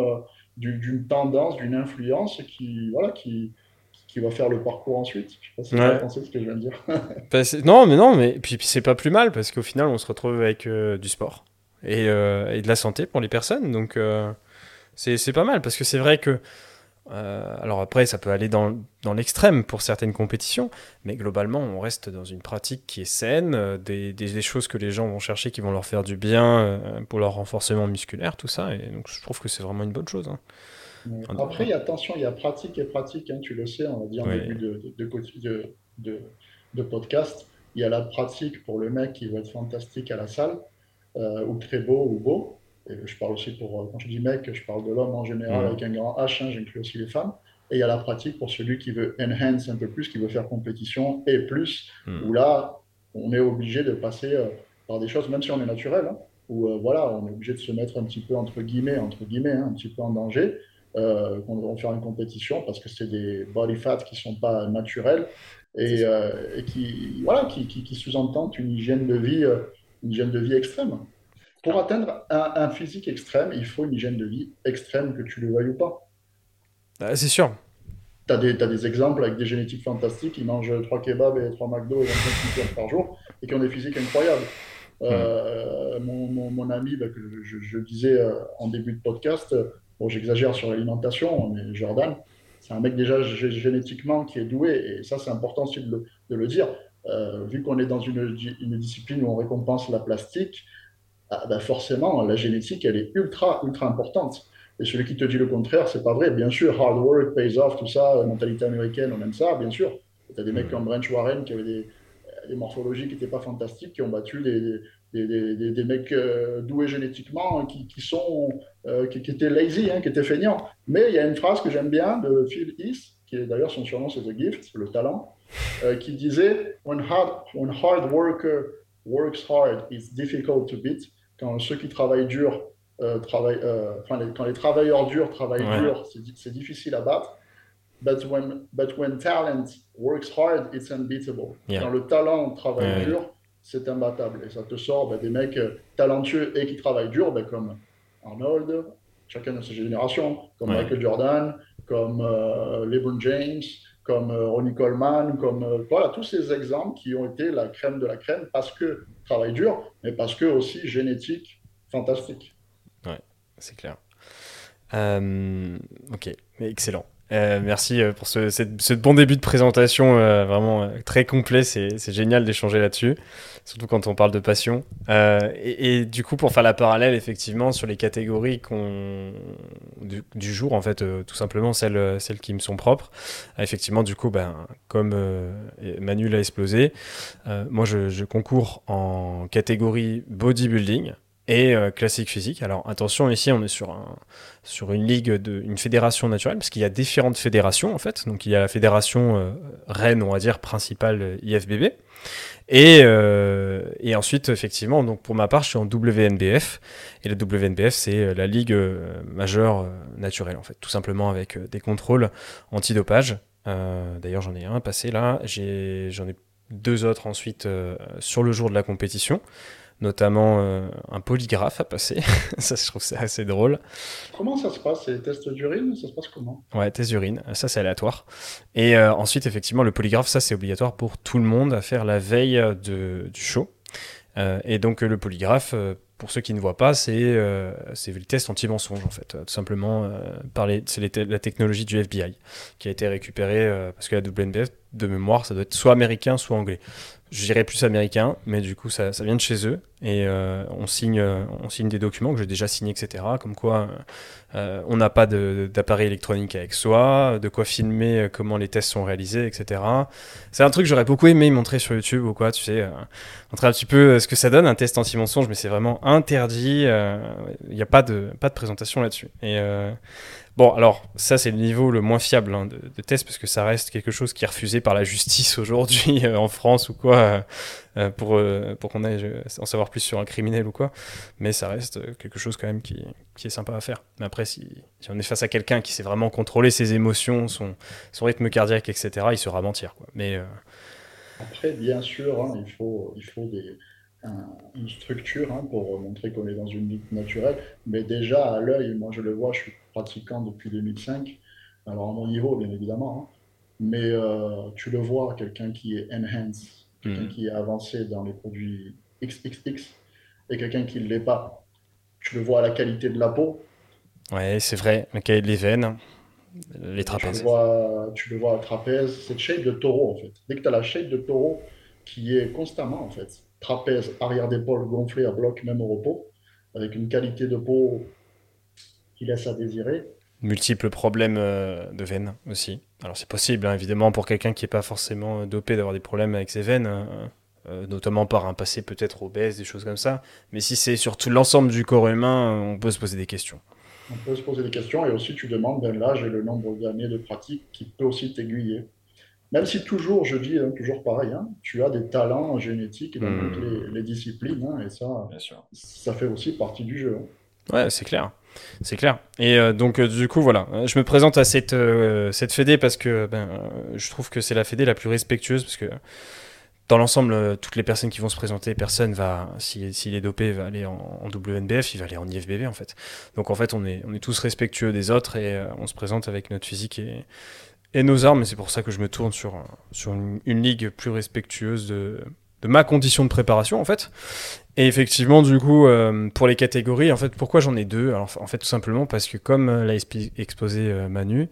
d'une tendance, d'une influence qui, voilà, qui, qui va faire le parcours ensuite. Je sais pas si tu pensé ce que je viens de dire. Bah, non, mais non, mais puis, puis c'est pas plus mal parce qu'au final, on se retrouve avec du sport. Euh, et, de la santé pour les personnes. Donc euh, c'est pas mal parce que c'est vrai que euh, alors après, ça peut aller dans, dans l'extrême pour certaines compétitions, mais globalement, on reste dans une pratique qui est saine, des, des, choses que les gens vont chercher qui vont leur faire du bien pour leur renforcement musculaire, tout ça. Et donc, je trouve que c'est vraiment une bonne chose. Hein. Après, il attention, il y a pratique et pratique, hein, tu le sais, on va dire en début de, de, de, de, podcast. Il y a la pratique pour le mec qui va être fantastique à la salle, euh, ou très beau ou beau. Et je parle aussi pour, euh, quand je dis mec, je parle de l'homme en général avec un grand H, hein, j'inclus aussi les femmes. Et il y a la pratique pour celui qui veut enhance un peu plus, qui veut faire compétition et plus, Hmm. où là, on est obligé de passer euh, par des choses, même si on est naturel, hein, où euh, voilà, on est obligé de se mettre un petit peu entre guillemets, entre guillemets, hein, un petit peu en danger, euh, qu'on va faire une compétition parce que c'est des body fats qui sont pas naturels et, et qui, voilà, qui, qui, qui sous-entendent une hygiène de vie, une hygiène de vie extrême. Pour atteindre un, un physique extrême, il faut une hygiène de vie extrême, que tu le veuilles ou pas. Ah, c'est sûr. Tu as des, t'as des exemples avec des génétiques fantastiques qui mangent 3 kebabs et 3 McDo et 25 pizzas par jour et qui ont des physiques incroyables. Euh, mon, mon, mon ami, bah, que je, je disais euh, en début de podcast, euh, bon, j'exagère sur l'alimentation, mais Jordan, c'est un mec déjà gé- génétiquement qui est doué et ça, c'est important aussi de le, de le dire. Euh, vu qu'on est dans une, di- une discipline où on récompense la plastique, ah, bah, forcément, la génétique, elle est ultra, ultra importante. Et celui qui te dit le contraire, c'est pas vrai. Bien sûr, hard work pays off, tout ça, euh, mentalité américaine, on aime ça, bien sûr. Tu as des mecs comme Branch Warren qui avaient des, des morphologies qui n'étaient pas fantastiques, qui ont battu des, des, des, des, des mecs euh, doués génétiquement, qui, qui sont, euh, qui, qui étaient lazy, hein, qui étaient feignants. Mais il y a une phrase que j'aime bien de Phil Heath, qui est d'ailleurs son surnom, c'est The Gift, le talent, euh, qui disait when hard, when hard worker works hard, it's difficult to beat. Quand ceux qui travaillent dur, euh, travaillent, euh, enfin, les- quand les travailleurs durs travaillent Ouais. dur, c'est di- c'est difficile à battre. But when, but when talent works hard, it's unbeatable. Yeah. Quand le talent travaille Ouais. dur, c'est imbattable. Et ça te sort ben, des mecs euh, talentueux et qui travaillent dur, ben, comme Arnold, chacun de ses générations, comme Ouais. Michael Jordan, comme euh, LeBron James, comme euh, Ronnie Coleman, comme euh, voilà, tous ces exemples qui ont été la crème de la crème parce que travail dur, mais parce que aussi génétique fantastique. C'est clair. Ok, excellent. Euh, merci euh, pour ce, bon début de présentation, euh, vraiment très complet. C'est génial d'échanger là-dessus, surtout quand on parle de passion. Et, du coup, pour faire la parallèle, effectivement, sur les catégories du, jour, en fait, tout simplement celles, qui me sont propres. Effectivement, du coup, ben, comme Manu l'a explosé, moi, je, je concours en catégorie bodybuilding et euh, classique physique. Alors attention, ici on est sur, sur une ligue, une fédération naturelle, parce qu'il y a différentes fédérations en fait. Donc il y a la fédération euh, reine, on va dire, principale euh, IFBB. Et, euh, et ensuite, effectivement, donc pour ma part, je suis en WNBF. Et la WNBF, c'est la ligue majeure naturelle, en fait, tout simplement avec des contrôles antidopage. D'ailleurs, j'en ai un passé là. J'en ai deux autres ensuite sur le jour de la compétition notamment euh, un polygraphe à passer. ça, je trouve c'est assez drôle. Comment ça se passe C'est les tests d'urine? Ça se passe comment? Ouais, test d'urine, ça c'est aléatoire. Et euh, ensuite, effectivement, le polygraphe, ça c'est obligatoire pour tout le monde à faire la veille de, du show. Euh, et donc, euh, le polygraphe, euh, pour ceux qui ne voient pas, c'est euh, le test anti-mensonge en fait. Euh, tout simplement, euh, c'est la technologie du FBI qui a été récupérée euh, parce que la WNBF, de mémoire, ça doit être soit américain, soit anglais. Je dirais plus américain, mais du coup, ça, ça vient de chez eux. Et euh, on, signe, euh, on signe des documents que j'ai déjà signés, etc. Comme quoi, euh, on n'a pas d'appareil électronique avec soi, de quoi filmer comment les tests sont réalisés, etc. C'est un truc que j'aurais beaucoup aimé montrer sur YouTube ou quoi, tu sais, euh, montrer un petit peu ce que ça donne, un test anti-mensonge, mais c'est vraiment interdit. Il n'y a pas de, pas de présentation là-dessus. Et bon, alors, ça, c'est le niveau le moins fiable hein, de, de test, parce que ça reste quelque chose qui est refusé par la justice aujourd'hui en France ou quoi, pour, pour qu'on aille en savoir plus sur un criminel ou quoi. Mais ça reste quelque chose quand même qui, qui est sympa à faire. Mais après, si, si on est face à quelqu'un qui sait vraiment contrôler ses émotions, son, son rythme cardiaque, etc., il saura mentir. Quoi. Mais euh, Après, bien sûr, hein, il faut, il faut des, un- une structure hein, pour montrer qu'on est dans une ligue naturelle. Mais déjà, à l'œil, moi je le vois, je suis pratiquant depuis 2005. Alors à mon niveau, bien évidemment. hein. Mais euh, tu le vois, quelqu'un qui est enhanced, quelqu'un Mhm. qui est avancé dans les produits XXX et quelqu'un qui ne l'est pas. Tu le vois à la qualité de la peau, ouais, c'est vrai, le cahier de les veines, les Tu le trapèzes. vois, tu le vois à trapèze, cette shape de taureau en fait. Dès que tu as la shape de taureau qui est constamment en fait, trapèze, arrière d'épaule gonflé à bloc, même au repos, avec une qualité de peau qui laisse à désirer. Multiples problèmes euh, de veines aussi. Alors c'est possible, hein, évidemment, pour quelqu'un qui n'est pas forcément dopé d'avoir des problèmes avec ses veines, euh, euh, notamment par un passé peut-être obèse, des choses comme ça. Mais si c'est sur tout l'ensemble du corps humain, on peut se poser des questions. On peut se poser des questions et aussi tu demandes ben, l'âge et le nombre d'années de pratique qui peut aussi t'aiguiller. Même si toujours, je dis hein, toujours pareil, hein, tu as des talents génétiques dans toutes hmm. les, disciplines hein, et ça, ça fait aussi partie du jeu. Ouais, c'est clair. C'est clair. Et euh, donc, euh, du coup, voilà. Je me présente à cette, euh, cette fédé parce que ben, je trouve que c'est la fédé la plus respectueuse parce que dans l'ensemble, toutes les personnes qui vont se présenter, personne va, s'il est dopé, va aller en, WNBF, il va aller en IFBB en fait. Donc en fait, on est, on est tous respectueux des autres et on se présente avec notre physique et, nos armes. Et c'est pour ça que je me tourne sur, sur une, ligue plus respectueuse de, ma condition de préparation en fait. Et effectivement, du coup, euh, pour les catégories, en fait, pourquoi j'en ai deux? Alors, en fait, tout simplement parce que, comme euh, l'a exposé euh, Manu,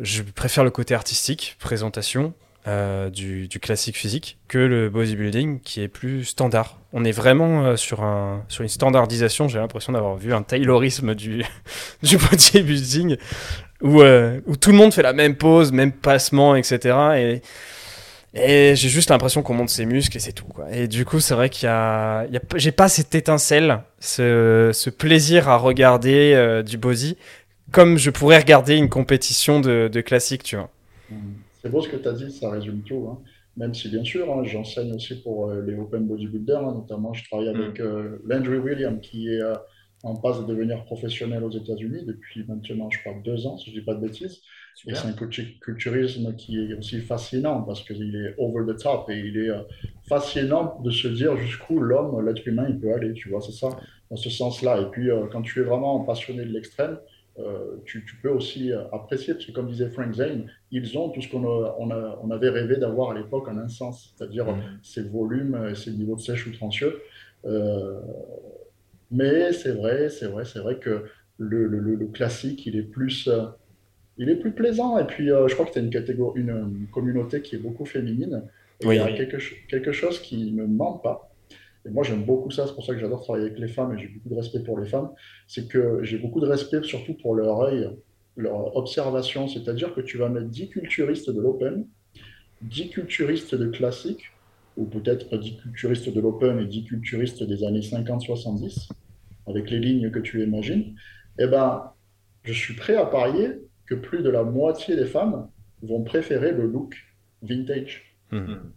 je préfère le côté artistique, présentation du, du, classique physique, que le bodybuilding qui est plus standard. On est vraiment sur, un, sur une standardisation. J'ai l'impression d'avoir vu un taylorisme du, du bodybuilding où, où tout le monde fait la même pose, même passement, etc. Et j'ai juste l'impression qu'on monte ses muscles et c'est tout. Quoi. Et du coup, c'est vrai qu'il y a, j'ai pas cette étincelle, ce, plaisir à regarder euh, du body, comme je pourrais regarder une compétition de, de classique, tu vois. Mmh. C'est beau ce que tu as dit, ça résume tout. Hein. Même si, bien sûr, hein, j'enseigne aussi pour euh, les Open Bodybuilders, hein, notamment je travaille avec mmh. euh, Landry Williams, qui est en passe de devenir professionnel aux États-Unis depuis maintenant, je crois, deux ans, si je dis pas de bêtises. Et c'est un culturisme qui est aussi fascinant parce qu'il est over the top et il est euh, fascinant de se dire jusqu'où l'homme, l'être humain, il peut aller, tu vois, c'est ça, dans ce sens-là. Et puis, euh, quand tu es vraiment passionné de l'extrême, euh, tu, tu, peux aussi apprécier, parce que comme disait Frank Zane, ils ont tout ce qu'on on, on avait rêvé d'avoir à l'époque en un sens, c'est-à-dire mm. ces volumes, ces niveaux de sèche outrancieux. mais c'est vrai, c'est vrai, c'est vrai que le, le, le, classique, il est plus il est plus plaisant. Et puis, euh, je crois que tu as une, catégorie, une, communauté qui est beaucoup féminine. Et il y a quelque, quelque, chose qui ne me manque pas. Et moi, j'aime beaucoup ça. C'est pour ça que j'adore travailler avec les femmes et j'ai beaucoup de respect pour les femmes. C'est que j'ai beaucoup de respect surtout pour leur œil, leur observation. C'est-à-dire que tu vas mettre 10 culturistes de l'Open, 10 culturistes de classique, ou peut-être 10 culturistes de l'Open et 10 culturistes des années 50-70, avec les lignes que tu imagines. Eh ben, je suis prêt à parier que plus de la moitié des femmes vont préférer le look vintage. Mhm.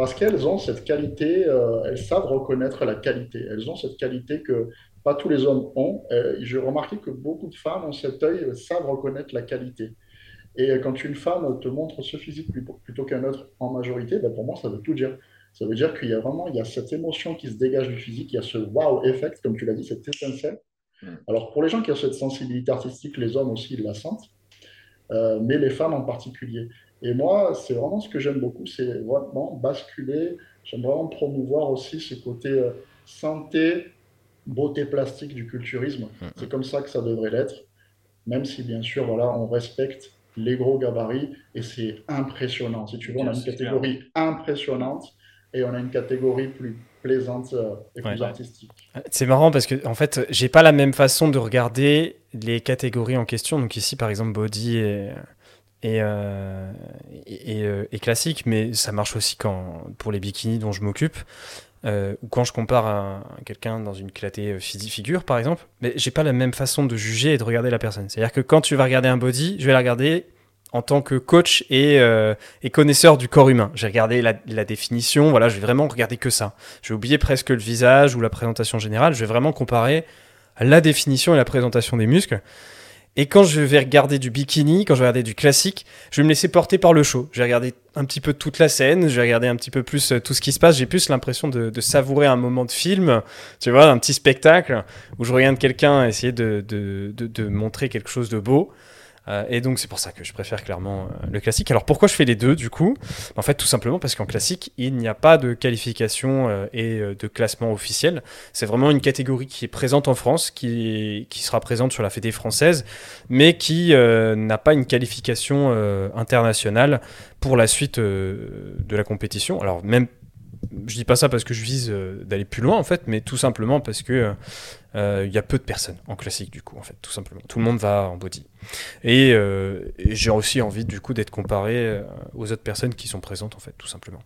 Parce qu'elles ont cette qualité, euh, elles savent reconnaître la qualité. Elles ont cette qualité que pas tous les hommes ont. J'ai remarqué que beaucoup de femmes ont cet œil, savent reconnaître la qualité. Et quand une femme te montre ce physique plutôt, qu'un autre en majorité, ben pour moi, ça veut tout dire. Ça veut dire qu'il y a vraiment il y a cette émotion qui se dégage du physique, il y a ce wow effect, comme tu l'as dit, cette étincelle. Mm. Alors, pour les gens qui ont cette sensibilité artistique, les hommes aussi, ils la sentent, euh, mais les femmes en particulier. Et moi, c'est vraiment ce que j'aime beaucoup, c'est vraiment basculer. J'aime vraiment promouvoir aussi ce côté euh, santé, beauté plastique du culturisme. Mm. C'est comme ça que ça devrait l'être, même si bien sûr, voilà, on respecte les gros gabarits et c'est impressionnant. Si tu veux, on a une catégorie impressionnante et on a une catégorie plus plaisante euh, et plus artistique. C'est marrant parce que en fait, j'ai pas la même façon de regarder les catégories en question. Donc ici, par exemple, body et et, euh, euh, et, classique, mais ça marche aussi quand pour les bikinis dont je m'occupe. ou quand je compare à, quelqu'un dans une clatée figure, par exemple, mais j'ai pas la même façon de juger et de regarder la personne. C'est-à-dire que quand tu vas regarder un body, je vais la regarder en tant que coach euh, et, connaisseur du corps humain. J'ai regardé la, définition, voilà, je vais vraiment regarder que ça. Je vais oublier presque le visage ou la présentation générale, je vais vraiment comparer la définition et la présentation des muscles. Et quand je vais regarder du bikini, quand je vais regarder du classique, je vais me laisser porter par le show. Je vais regarder un petit peu toute la scène, je vais regarder un petit peu plus euh, tout ce qui se passe. J'ai plus l'impression de, savourer un moment de film, tu vois, un petit spectacle où je regarde quelqu'un essayer de, de montrer quelque chose de beau. Euh, et donc c'est pour ça que je préfère clairement euh, le classique. Alors pourquoi je fais les deux du coup? En fait tout simplement parce qu'en classique il n'y a pas de qualification euh, et de classement officiel. C'est vraiment une catégorie qui est présente en France, qui, qui sera présente sur la Fédé française, mais qui n'a pas une qualification internationale pour la suite de la compétition. Alors même je dis pas ça parce que je vise d'aller plus loin en fait, mais tout simplement parce que il y a peu de personnes en classique du coup en fait tout simplement tout le monde va en body et, euh, j'ai aussi envie du coup d'être comparé euh, aux autres personnes qui sont présentes en fait tout simplement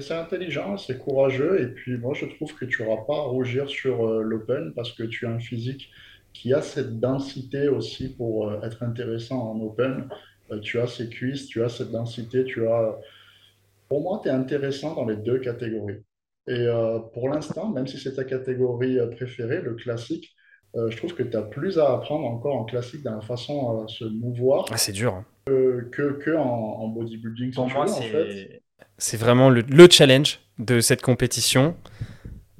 c'est intelligent c'est courageux et puis moi je trouve que tu n'auras pas à rougir sur l'open parce que tu as un physique qui a cette densité aussi pour être intéressant en open. tu as ces cuisses, tu as cette densité, tu as... Pour moi, tu es intéressant dans les deux catégories. Et pour l'instant, même si c'est ta catégorie préférée, le classique, je trouve que tu as plus à apprendre encore en classique dans la façon de se mouvoir. Ah, c'est dur. Hein. Que, que, en, bodybuilding. Pour moi, c'est vraiment le, challenge de cette compétition.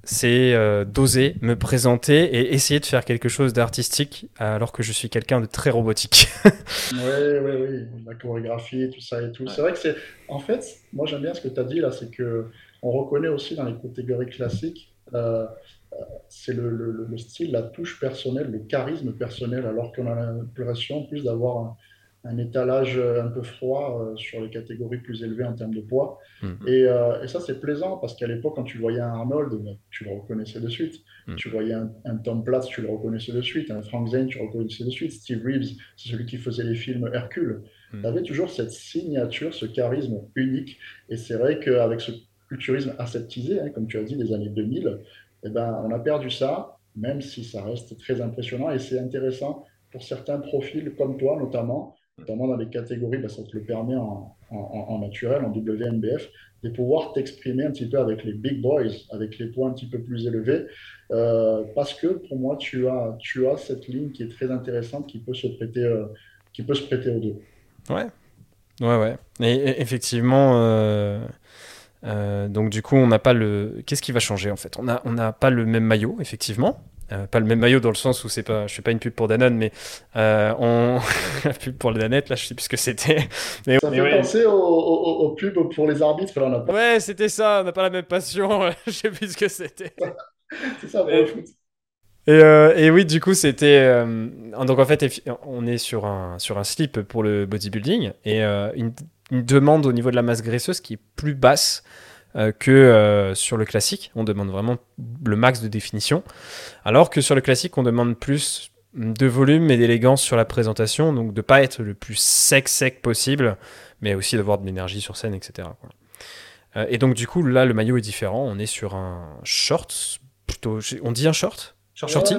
C'est euh, d'oser me présenter et essayer de faire quelque chose d'artistique alors que je suis quelqu'un de très robotique. oui, oui, oui. La chorégraphie, tout ça et tout. C'est vrai que c'est. En fait, moi j'aime bien ce que tu as dit là, c'est que on reconnaît aussi dans les catégories classiques euh, c'est le, style, la touche personnelle, le charisme personnel, alors qu'on a l'impression plus d'avoir un, étalage un peu froid euh, sur les catégories plus élevées en termes de poids. Mhm. Euh, et, ça, c'est plaisant parce qu'à l'époque, quand tu voyais un Arnold, bah, tu le reconnaissais de suite. Mhm. Tu voyais un, Tom Platz, tu le reconnaissais de suite. Un Frank Zane, tu le reconnaissais de suite. Steve Reeves, c'est celui qui faisait les films Hercule. Mhm. Tu avais toujours cette signature, ce charisme unique. Et c'est vrai qu'avec ce culturisme aseptisé, hein, comme tu as dit, des années 2000, eh ben, on a perdu ça, même si ça reste très impressionnant et c'est intéressant pour certains profils comme toi notamment, notamment dans les catégories, ben, ça te le permet en, naturel, en WNBF, de pouvoir t'exprimer un petit peu avec les big boys, avec les points un petit peu plus élevés, euh, parce que pour moi, tu as, tu as cette ligne qui est très intéressante, qui peut se prêter, euh, qui peut se prêter aux deux. Ouais, ouais, ouais. Et, effectivement, euh, euh, donc du coup, on n'a pas le. Qu'est-ce qui va changer en fait? On n'a on pas le même maillot, effectivement. Euh, pas le même maillot dans le sens où c'est pas, je fais pas une pub pour Danone, mais euh, on la pub pour le Danette, là, je sais plus ce que c'était. Mais ça fait penser aux, pubs pour les arbitres, là, on a pas. Ouais, c'était ça. On n'a pas la même passion. je sais plus ce que c'était. c'est ça foot. Et, euh, et, oui, du coup, c'était. donc en fait, on est sur un, sur un slip pour le bodybuilding et une, une demande au niveau de la masse graisseuse qui est plus basse euh, que euh, sur le classique. On demande vraiment le max de définition. Alors que sur le classique, on demande plus de volume et d'élégance sur la présentation, donc de pas être le plus sec sec possible, mais aussi d'avoir de l'énergie sur scène, etc. Euh, et donc du coup, là, le maillot est différent. On est sur un short, plutôt. On dit un short? Shorty?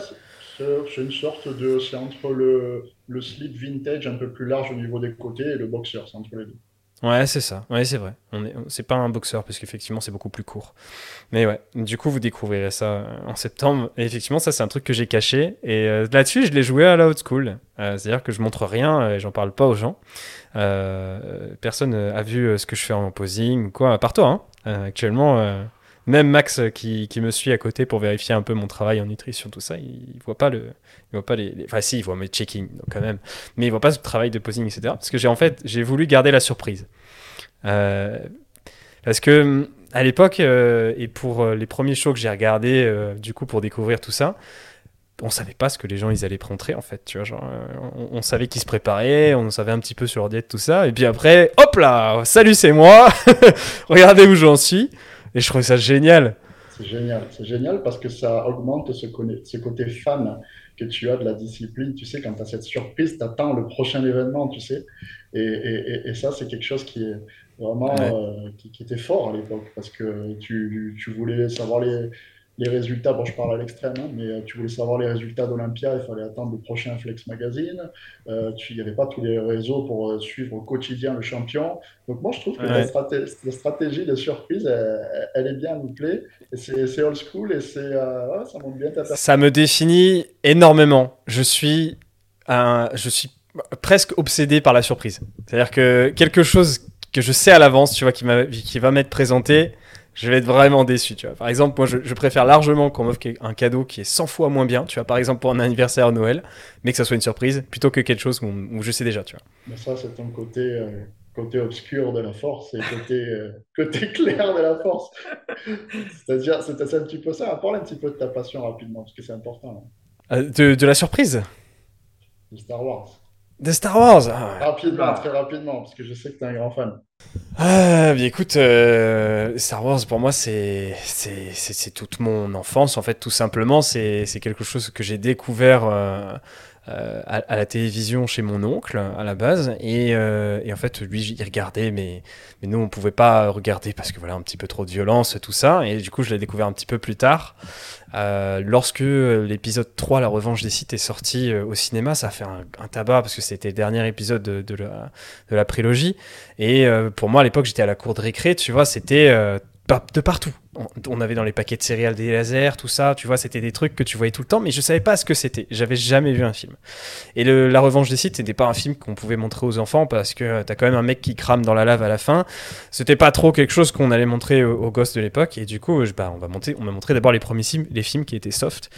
C'est une sorte de. C'est entre le, le slip vintage un peu plus large au niveau des côtés et le boxer, c'est entre les deux. Ouais, c'est ça. Ouais, c'est vrai. On est, c'est pas un boxeur parce qu'effectivement c'est beaucoup plus court. Mais ouais, du coup vous découvrirez ça euh, en septembre. Et effectivement ça c'est un truc que j'ai caché. Et euh, là-dessus je l'ai joué à la old school. Euh, c'est-à-dire que je montre rien et j'en parle pas aux gens. personne a vu ce que je fais en posing quoi. Par toi, hein. actuellement même Max euh, qui, qui, me suit à côté pour vérifier un peu mon travail en nutrition, tout ça, il, ne voit pas le, il voit pas les, enfin si, il voit mes checking quand même, mais il voit pas ce travail de posing, etc. Parce que j'ai en fait, j'ai voulu garder la surprise. Euh, parce que à l'époque euh, et pour les premiers shows que j'ai regardés, du coup pour découvrir tout ça, on savait pas ce que les gens ils allaient rentrer en fait, tu vois, genre on, on savait qu'ils se préparaient, on savait un petit peu sur leur diète tout ça, et puis après, hop là, salut c'est moi, regardez où j'en suis. Et je trouve ça génial. C'est génial, c'est génial parce que ça augmente ce, ce, côté fan que tu as de la discipline. Tu sais, quand tu as cette surprise, tu attends le prochain événement, tu sais. Et, et, et ça, c'est quelque chose qui est vraiment euh, qui, qui, était fort à l'époque parce que tu, tu voulais savoir les, les résultats, bon, je parle à l'extrême, hein, mais euh, tu voulais savoir les résultats d'Olympia, il fallait attendre le prochain Flex Magazine. Euh, il n'y avait pas tous les réseaux pour euh, suivre au quotidien le champion. Donc, moi, je trouve que la, stratégie de surprise, elle, est bien, plaît. C'est old school et c'est ça montre bien ta personne. Ça me définit énormément. Je suis, un, je suis presque obsédé par la surprise. C'est-à-dire que quelque chose que je sais à l'avance, tu vois, qui, qui va m'être présenté je vais être vraiment déçu, tu vois. Par exemple, moi, je, préfère largement qu'on m'offre un cadeau qui est 100 fois moins bien, tu vois, par exemple pour un anniversaire à Noël, mais que ça soit une surprise, plutôt que quelque chose où, je sais déjà, tu vois. Mais ça, c'est ton côté, euh, côté obscur de la force et côté, euh, côté clair de la force. C'est-à-dire, c'est un petit peu ça. Parle un petit peu de ta passion rapidement, parce que c'est important. Euh, de, de la surprise? De Star Wars. De Star Wars ah Rapidement, très rapidement, parce que je sais que tu es un grand fan. Ah, bien écoute, euh, Star Wars pour moi c'est toute mon enfance en fait tout simplement. C'est quelque chose que j'ai découvert euh, euh, à, la télévision chez mon oncle à la base. Et, euh, et en fait, lui, il regardait, mais, mais nous, on pouvait pas regarder parce que voilà, un petit peu trop de violence, tout ça. Et du coup, je l'ai découvert un petit peu plus tard. Euh, lorsque l'épisode 3, La Revanche des Sites, est sorti au cinéma, ça a fait un, tabac parce que c'était le dernier épisode de, de, la, de la prélogie. Et pour moi, à l'époque, j'étais à la cour de récré, tu vois, c'était de partout on avait dans les paquets de céréales des lasers, tout ça, tu vois, c'était des trucs que tu voyais tout le temps, mais je savais pas ce que c'était. J'avais jamais vu un film. Et La Revanche des Sites, c'était pas un film qu'on pouvait montrer aux enfants parce que t'as quand même un mec qui crame dans la lave à la fin. C'était pas trop quelque chose qu'on allait montrer aux, gosses de l'époque. Et du coup, bah, on va monter, on m'a montré d'abord les premiers films, les films qui étaient soft.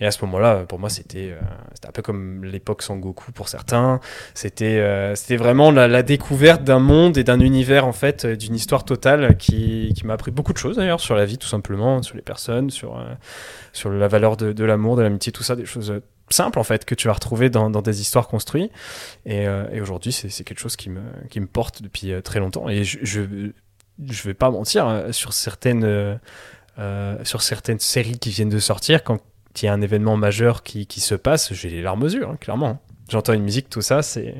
Et à ce moment-là, pour moi, c'était euh, un peu comme l'époque Sangoku pour certains. C'était euh, vraiment la, découverte d'un monde et d'un univers en fait, d'une histoire totale qui, qui m'a appris beaucoup de choses d'ailleurs sur la vie tout simplement, sur les personnes, sur, euh, sur la valeur de, l'amour, de l'amitié, tout ça, des choses euh, simples en fait que tu vas retrouver dans, des histoires construites. Et, euh, aujourd'hui, c'est quelque chose qui me, qui me porte depuis très longtemps. Et je, je, vais pas mentir, sur certaines, sur certaines séries qui viennent de sortir, quand il y a un événement majeur qui, qui se passe, j'ai les larmes aux yeux, hein, clairement. J'entends une musique, tout ça, c'est.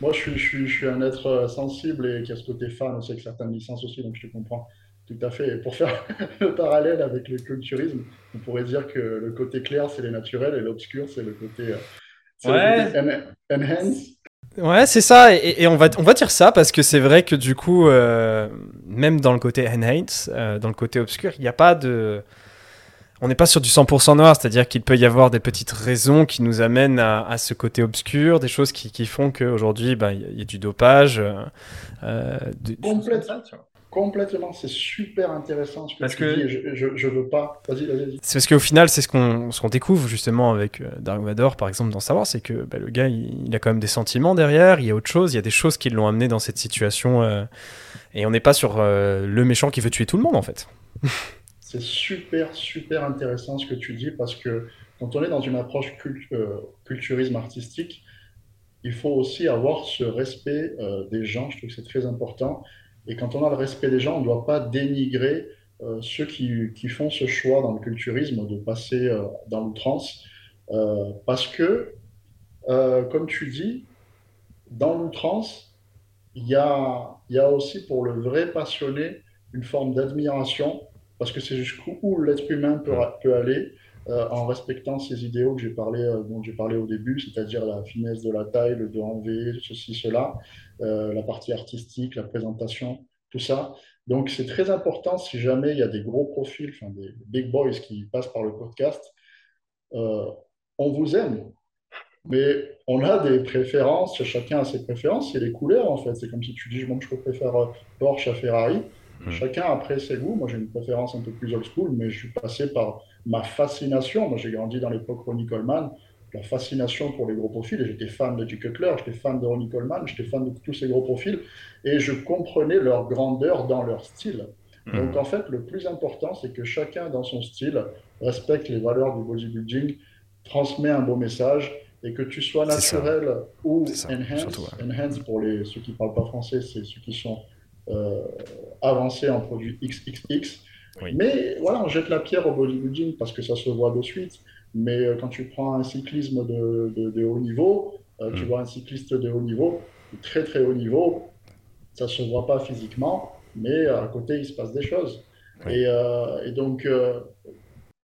Moi, je suis, je, suis, je suis, un être sensible et qui a ce côté fan aussi avec certaines licences aussi, donc je te comprends. Tout à fait. Et pour faire le parallèle avec le culturisme, on pourrait dire que le côté clair, c'est les naturels et l'obscur, c'est le côté, euh, ouais. enhance. Ouais, c'est ça. Et, on, va, on va dire ça parce que c'est vrai que du coup, euh, même dans le côté enhance, euh, dans le côté obscur, il n'y a pas de. On n'est pas sur du 100% noir, c'est-à-dire qu'il peut y avoir des petites raisons qui nous amènent à, ce côté obscur, des choses qui, qui font qu'aujourd'hui, bah, il y, a du dopage. Complètement. Complètement, c'est super intéressant ce que parce tu que... dis. Je, je, veux pas. Vas-y, vas-y. C'est parce qu'au final, c'est ce qu'on ce découvre justement avec euh, Dark Vador, par exemple, dans Savoir, c'est que bah, le gars, il, a quand même des sentiments derrière, il y a autre chose, il y a des choses qui l'ont amené dans cette situation. Euh, et on n'est pas sur euh, le méchant qui veut tuer tout le monde, en fait. c'est super, super intéressant ce que tu dis parce que quand on est dans une approche culturisme artistique, il faut aussi avoir ce respect des gens. Je trouve que c'est très important. Et quand on a le respect des gens, on ne doit pas dénigrer euh, ceux qui, qui, font ce choix dans le culturisme de passer euh, dans l'outrance. Euh, parce que, comme tu dis, dans l'outrance, il y a, y a aussi pour le vrai passionné une forme d'admiration, parce que c'est jusqu'où l'être humain peut, peut aller. en respectant ces idéaux que j'ai parlé, dont j'ai parlé au début, c'est-à-dire la finesse de la taille, le 2 en V, ceci, cela, euh, la partie artistique, la présentation, tout ça. Donc, c'est très important si jamais il y a des gros profils, enfin, des big boys qui passent par le podcast. Euh, on vous aime, mais on a des préférences, chacun a ses préférences, c'est les couleurs en fait. C'est comme si tu dis, je préfère euh, Porsche à Ferrari. Mmh. Chacun après ses goûts. Moi, j'ai une préférence un peu plus old school, mais je suis passé par ma fascination. Moi, j'ai grandi dans l'époque Ronnie Coleman la fascination pour les gros profils. Et j'étais fan de Dick Cutler, j'étais fan de Ronnie Coleman, j'étais fan de tous ces gros profils. Et je comprenais leur grandeur dans leur style. Hmm. Donc en fait, le plus important, c'est que chacun dans son style respecte les valeurs du bodybuilding, transmet un beau message et que tu sois naturel ou enhance. Enhance, pour les, ceux qui ne parlent pas français, c'est ceux qui sont euh, avancés en produits XXX. Mais voilà, on jette la pierre au bodybuilding parce que ça se voit de suite. Mais euh, quand tu prends un cyclisme de, de, haut niveau, euh, tu mm. vois un cycliste de haut niveau, très très haut niveau, ça ne se voit pas physiquement, mais à côté, il se passe des choses. Et, euh, et, donc.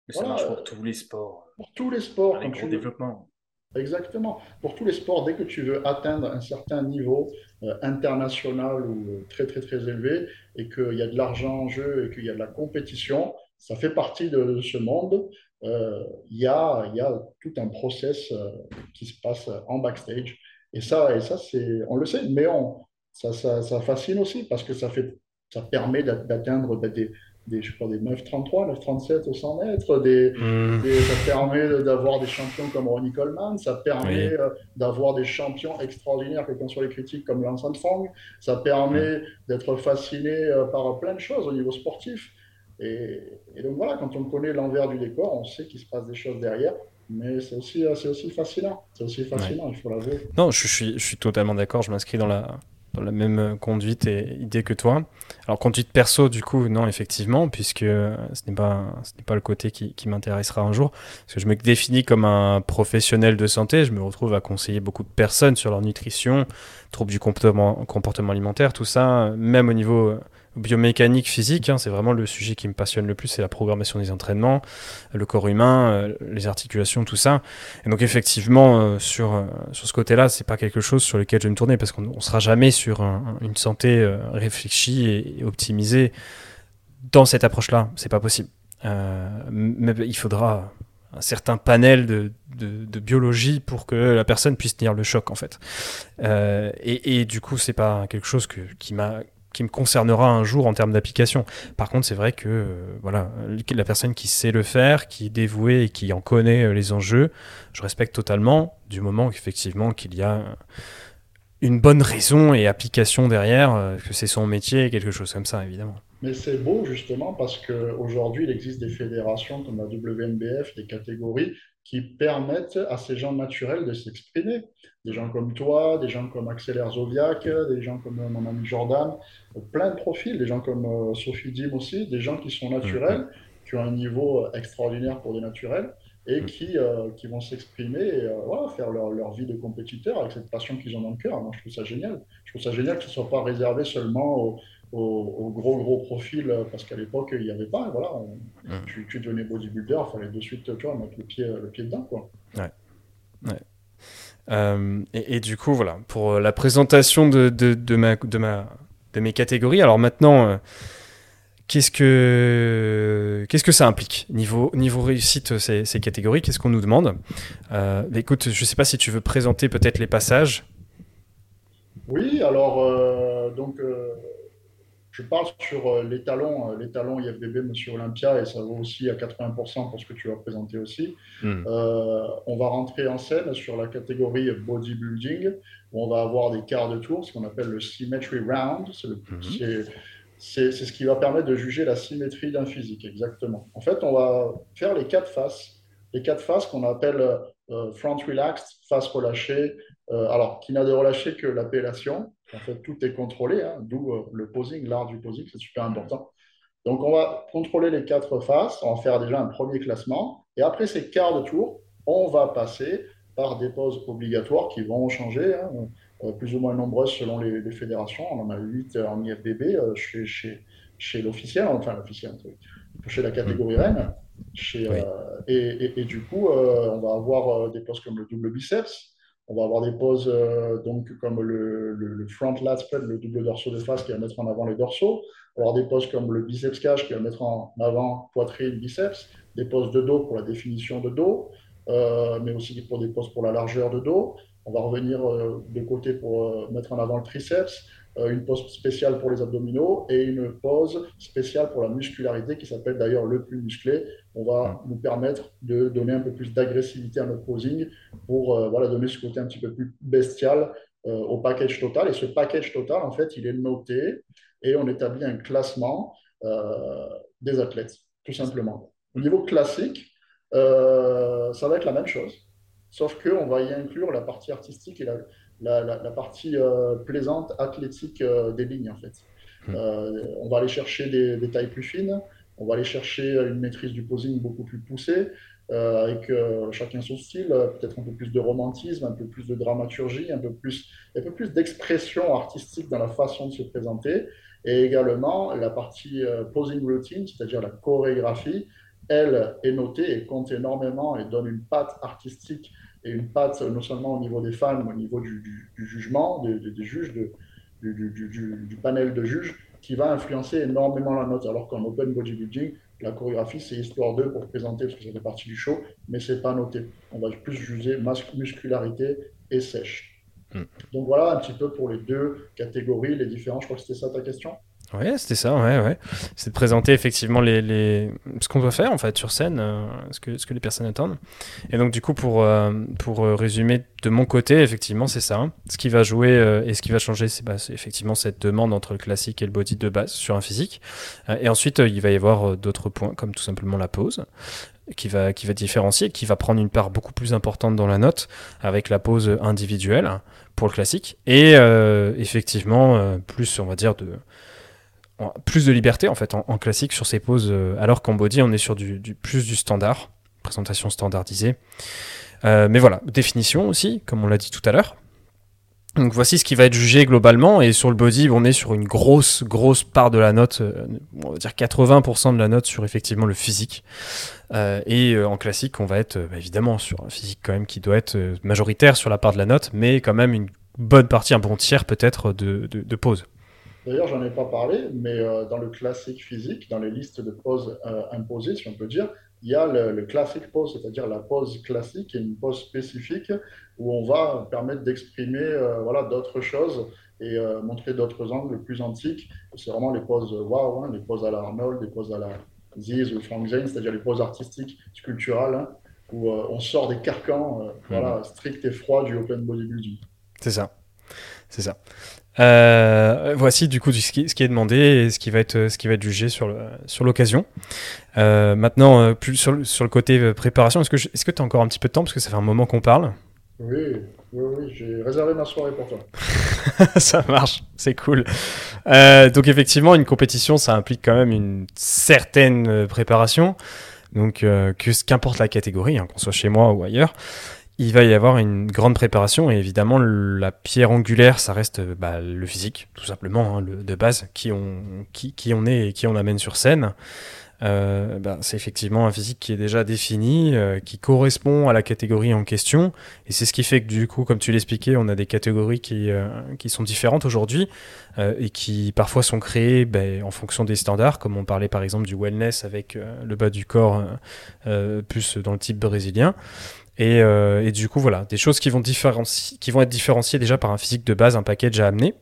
ça marche pour tous les sports. Pour tous les sports. Avec gros développement. Exactement. Pour tous les sports, dès que tu veux atteindre un certain niveau international ou très très très élevé et qu'il y a de l'argent en jeu et qu'il y a de la compétition, ça fait partie de ce monde euh, il y, a, y, a, tout un process euh, qui se passe en backstage. Et ça, et ça c'est, on le sait, mais on, ça, ça, ça, fascine aussi parce que ça, fait, ça permet d'atteindre des, des, je crois, des 9,33, 9,37 au 100 mètres. Des, mmh. ça permet d'avoir des champions comme Ronnie Coleman. Ça permet euh, d'avoir des champions extraordinaires, qu'en soient les critiques, comme Lance Armstrong. Ça permet mmh. d'être fasciné par plein de choses au niveau sportif. Et, donc voilà, quand on connaît l'envers du décor, on sait qu'il se passe des choses derrière. Mais c'est aussi, euh, c'est aussi fascinant. C'est aussi fascinant, il faut l'avouer. Non, je suis, je suis totalement d'accord. Je m'inscris dans la, dans la même conduite et idée que toi. Alors conduite perso, du coup, non, effectivement, puisque ce n'est pas, ce n'est pas le côté qui, qui m'intéressera un jour. Parce que je me définis comme un professionnel de santé, je me retrouve à conseiller beaucoup de personnes sur leur nutrition, troubles du comportement, comportement alimentaire, tout ça, même au niveau biomécanique physique, hein, c'est vraiment le sujet qui me passionne le plus, c'est la programmation des entraînements, le corps humain, euh, les articulations, tout ça. Et donc effectivement, euh, sur, euh, sur ce côté-là, c'est pas quelque chose sur lequel je vais me tourner parce qu'on ne sera jamais sur une santé réfléchie et, optimisée dans cette approche-là. C'est pas possible. mais il faudra un certain panel de, de, biologie pour que la personne puisse tenir le choc en fait. et, et, du coup, c'est pas quelque chose que, qui m'a qui me concernera un jour en termes d'application. Par contre, c'est vrai que euh, voilà, la personne qui sait le faire, qui est dévouée et qui en connaît euh, les enjeux, je respecte totalement du moment effectivement qu'il y a une bonne raison et application derrière, euh, que c'est son métier, quelque chose comme ça, évidemment. Mais c'est beau justement parce qu'aujourd'hui, il existe des fédérations comme la WNBF, des catégories qui permettent à ces gens naturels de s'exprimer. Des gens comme toi, des gens comme Axel Herzoviak, des gens comme mon ami Jordan, plein de profils, des gens comme euh, Sophie Dim aussi, des gens qui sont naturels, qui ont un niveau extraordinaire pour des naturels et qui, euh, qui vont s'exprimer et euh, voilà, faire leur, leur, vie de compétiteur avec cette passion qu'ils ont dans le cœur. Moi, je trouve ça génial. Je trouve ça génial que ce ne soit pas réservé seulement aux, au, gros gros profil euh, parce qu'à l'époque il n'y avait pas voilà mm. tu, tu, devenais bodybuilder il fallait de suite tu vois, mettre le pied le pied dedans quoi ouais, ouais. Euh, et, du coup voilà pour la présentation de, de, de, ma, de, ma, de mes catégories alors maintenant Qu'est-ce que, qu'est-ce que ça implique niveau, niveau réussite, ces, ces catégories Qu'est-ce qu'on nous demande? Euh, Écoute, je ne sais pas si tu veux présenter peut-être les passages. Oui, alors, donc, je parle sur euh, les talons, euh, les talons IFBB Monsieur Olympia, et ça vaut aussi à 80% pour ce que tu vas présenter aussi. Hmm. Euh, on va rentrer en scène sur la catégorie bodybuilding, où on va avoir des quarts de tour, ce qu'on appelle le symmetry round. Hmm. C'est ce qui va permettre de juger la symétrie d'un physique, exactement. En fait, on va faire les quatre faces, les quatre faces qu'on appelle front relaxed, face relâchée, alors qui n'a de relâché que l'appellation en fait, tout est contrôlé, hein, d'où euh, le posing, l'art du posing, c'est super important. Donc, on va contrôler les quatre faces, on va faire déjà un premier classement. Et après ces quarts de tour, on va passer par des poses obligatoires qui vont changer, hein, euh, plus ou moins nombreuses selon les, fédérations. On en a 8 en IFBB euh, chez, chez, chez l'officiel, enfin l'officiel, chez la catégorie reine. Chez, et, et, du coup, on va avoir des poses comme le double biceps, on va avoir des poses euh, donc, comme le, front lat spread, le double dorsaux de face qui va mettre en avant les dorsaux. On va avoir des poses comme le biceps cache qui va mettre en avant poitrine, biceps. Des poses de dos pour la définition de dos, euh, mais aussi pour des poses pour la largeur de dos. On va revenir euh, de côté pour mettre en avant le triceps. Euh, une pose spéciale pour les abdominaux et une pose spéciale pour la muscularité qui s'appelle d'ailleurs le plus musclé. On va nous permettre de donner un peu plus d'agressivité à notre posing pour euh, voilà, donner ce côté un petit peu plus bestial euh, au package total. Et ce package total, en fait, il est noté et on établit un classement des athlètes, tout simplement. Au niveau classique, ça va être la même chose, sauf qu'on va y inclure la partie artistique et la, la, partie euh, plaisante, athlétique euh, des lignes, en fait. Hmm. Euh, on va aller chercher des, tailles plus fines, on va aller chercher une maîtrise du posing beaucoup plus poussée, avec chacun son style, peut-être un peu plus de romantisme, un peu plus de dramaturgie, un peu plus, un peu plus d'expression artistique dans la façon de se présenter, et également la partie posing routine, c'est-à-dire la chorégraphie, elle est notée et compte énormément et donne une patte artistique et une patte non seulement au niveau des fans, mais au niveau du, jugement, des, juges, du, panel de juges, qui va influencer énormément la note. Alors qu'en open bodybuilding, la chorégraphie, c'est histoire 2 pour présenter, parce que ça fait partie du show, mais c'est pas noté. On va plus juger muscularité et sèche. Hmm. Donc voilà un petit peu pour les deux catégories, les différents. Je crois que c'était ça ta question? Ouais, c'était ça, ouais, ouais. C'est de présenter effectivement les, les... ce qu'on doit faire en fait sur scène, euh, ce, que, ce que les personnes attendent. Et donc du coup, pour, euh, pour euh, résumer de mon côté, effectivement, c'est ça. Ce qui va jouer et ce qui va changer, c'est bah, effectivement cette demande entre le classique et le body de base sur un physique. et ensuite, il va y avoir d'autres points, comme tout simplement la pose qui va, qui va différencier, qui va prendre une part beaucoup plus importante dans la note avec la pose individuelle pour le classique et effectivement plus, on va dire, de plus de liberté en fait en, classique sur ces poses, alors qu'en body on est sur du, plus du standard, présentation standardisée. mais voilà, définition aussi, comme on l'a dit tout à l'heure. Donc voici ce qui va être jugé globalement et sur le body on est sur une grosse grosse part de la note, euh, on va dire 80% de la note sur effectivement le physique euh, et euh, en classique on va être bah, évidemment sur un physique quand même qui doit être majoritaire sur la part de la note mais quand même une bonne partie, un bon tiers peut-être de, de. D'ailleurs j'en ai pas parlé mais dans le classique physique, dans les listes de poses imposées si on peut dire, il y a le, le classic pose, c'est-à-dire la pose classique et une pose spécifique où on va permettre d'exprimer euh, voilà, d'autres choses et euh, montrer d'autres angles plus antiques. C'est vraiment les poses wow, hein, les poses à la Arnold, les poses à la Ziz ou Frank Zane, c'est-à-dire les poses artistiques, sculpturales, hein, où euh, on sort des carcans voilà, mmh. stricts et froids du open bodybuilding. C'est ça. C'est ça. Euh, voici du coup ce qui, est demandé et ce qui va être, ce qui va être jugé sur, le, sur l'occasion. Euh, maintenant, euh, plus sur, le côté préparation, est-ce que, est-ce que tu as encore un petit peu de temps? Parce que ça fait un moment qu'on parle Oui, oui, oui, j'ai réservé ma soirée pour toi. ça marche, c'est cool. donc effectivement, une compétition, ça implique quand même une certaine préparation. Donc que, qu'importe la catégorie, hein, qu'on soit chez moi ou ailleurs il va y avoir une grande préparation et évidemment la pierre angulaire, ça reste bah, le physique, tout simplement, hein, de base, qui on, qui, qui, on est et qui on amène sur scène. Euh, bah, c'est effectivement un physique qui est déjà défini, euh, qui correspond à la catégorie en question. Et c'est ce qui fait que du coup, comme tu l'expliquais, on a des catégories qui, euh, qui sont différentes aujourd'hui et qui parfois sont créées ben, en fonction des standards, comme on parlait par exemple du wellness avec le bas du corps plus dans le type brésilien. Euh, et, du coup, voilà, des choses qui vont, qui vont être différenciées déjà par un physique de base, un package à amener.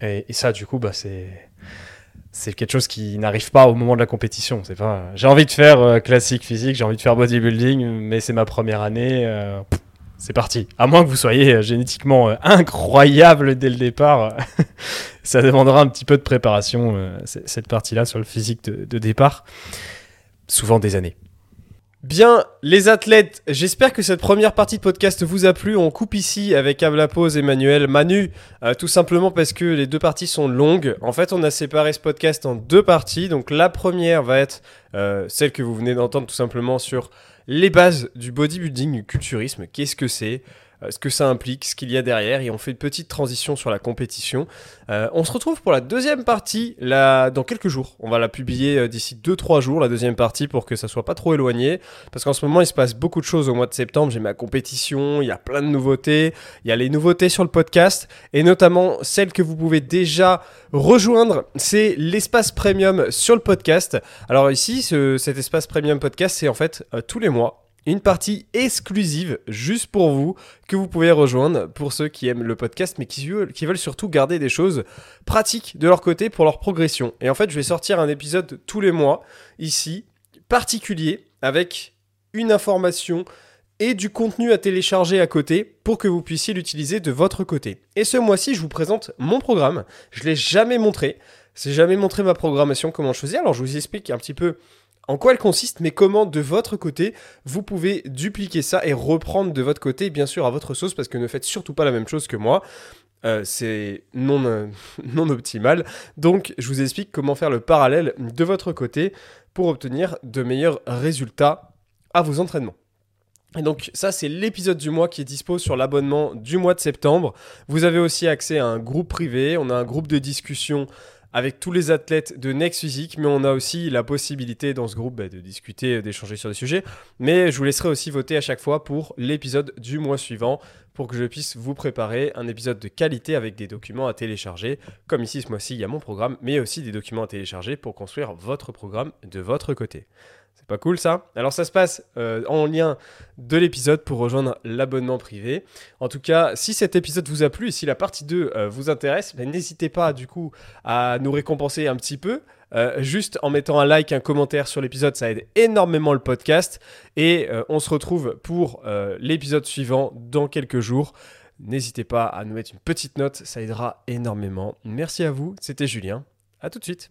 Et, ça, du coup, bah, c'est quelque chose qui n'arrive pas au moment de la compétition. C'est pas, j'ai envie de faire euh, classique physique, j'ai envie de faire bodybuilding, mais c'est ma première année. Euh, c'est parti. À moins que vous soyez génétiquement incroyable dès le départ, ça demandera un petit peu de préparation cette partie-là sur le physique de départ. Souvent des années. Bien, les athlètes, j'espère que cette première partie de podcast vous a plu. On coupe ici avec Pause, Emmanuel, Manu, euh, tout simplement parce que les deux parties sont longues. En fait, on a séparé ce podcast en deux parties. Donc la première va être euh, celle que vous venez d'entendre tout simplement sur les bases du bodybuilding, du culturisme. Qu'est-ce que c'est? Ce que ça implique, ce qu'il y a derrière, et on fait une petite transition sur la compétition. Euh, on se retrouve pour la deuxième partie là, dans quelques jours. On va la publier euh, d'ici 2-3 jours, la deuxième partie, pour que ça soit pas trop éloigné. Parce qu'en ce moment, il se passe beaucoup de choses au mois de septembre. J'ai ma compétition, il y a plein de nouveautés. Il y a les nouveautés sur le podcast, et notamment celles que vous pouvez déjà rejoindre. C'est l'espace premium sur le podcast. Alors ici, cet espace premium podcast, c'est en fait tous les mois une partie exclusive juste pour vous que vous pouvez rejoindre pour ceux qui aiment le podcast mais qui veulent, surtout garder des choses pratiques de leur côté pour leur progression. Et en fait, je vais sortir un épisode tous les mois ici, particulier, avec une information et du contenu à télécharger à côté pour que vous puissiez l'utiliser de votre côté. Et ce mois-ci, je vous présente mon programme. Je l'ai jamais montré. N'ai jamais montré ma programmation, comment je faisais. Alors je vous explique un petit peu en quoi elle consiste, mais comment de votre côté vous pouvez dupliquer ça et reprendre de votre côté, bien sûr à votre sauce, parce que ne faites surtout pas la même chose que moi. Euh, c'est non, euh, non optimal. Donc je vous explique comment faire le parallèle de votre côté pour obtenir de meilleurs résultats à vos entraînements. Et donc ça c'est l'épisode du mois qui est dispo sur l'abonnement du mois de septembre. Vous avez aussi accès à un groupe privé, on a un groupe de discussion avec tous les athlètes de Next Physique, mais on a aussi la possibilité dans ce groupe bah, de discuter, d'échanger sur des sujets. Mais je vous laisserai aussi voter à chaque fois pour l'épisode du mois suivant pour que je puisse vous préparer un épisode de qualité avec des documents à télécharger. Comme ici ce mois-ci, il y a mon programme, mais aussi des documents à télécharger pour construire votre programme de votre côté. Pas cool ça Alors ça se passe euh, en lien de l'épisode pour rejoindre l'abonnement privé. En tout cas, si cet épisode vous a plu et si la partie 2 euh, vous intéresse, ben, n'hésitez pas du coup à nous récompenser un petit peu. Euh, juste en mettant un like, un commentaire sur l'épisode, ça aide énormément le podcast. Et on se retrouve pour l'épisode suivant dans quelques jours. N'hésitez pas à nous mettre une petite note, ça aidera énormément. Merci à vous, c'était Julien. À tout de suite.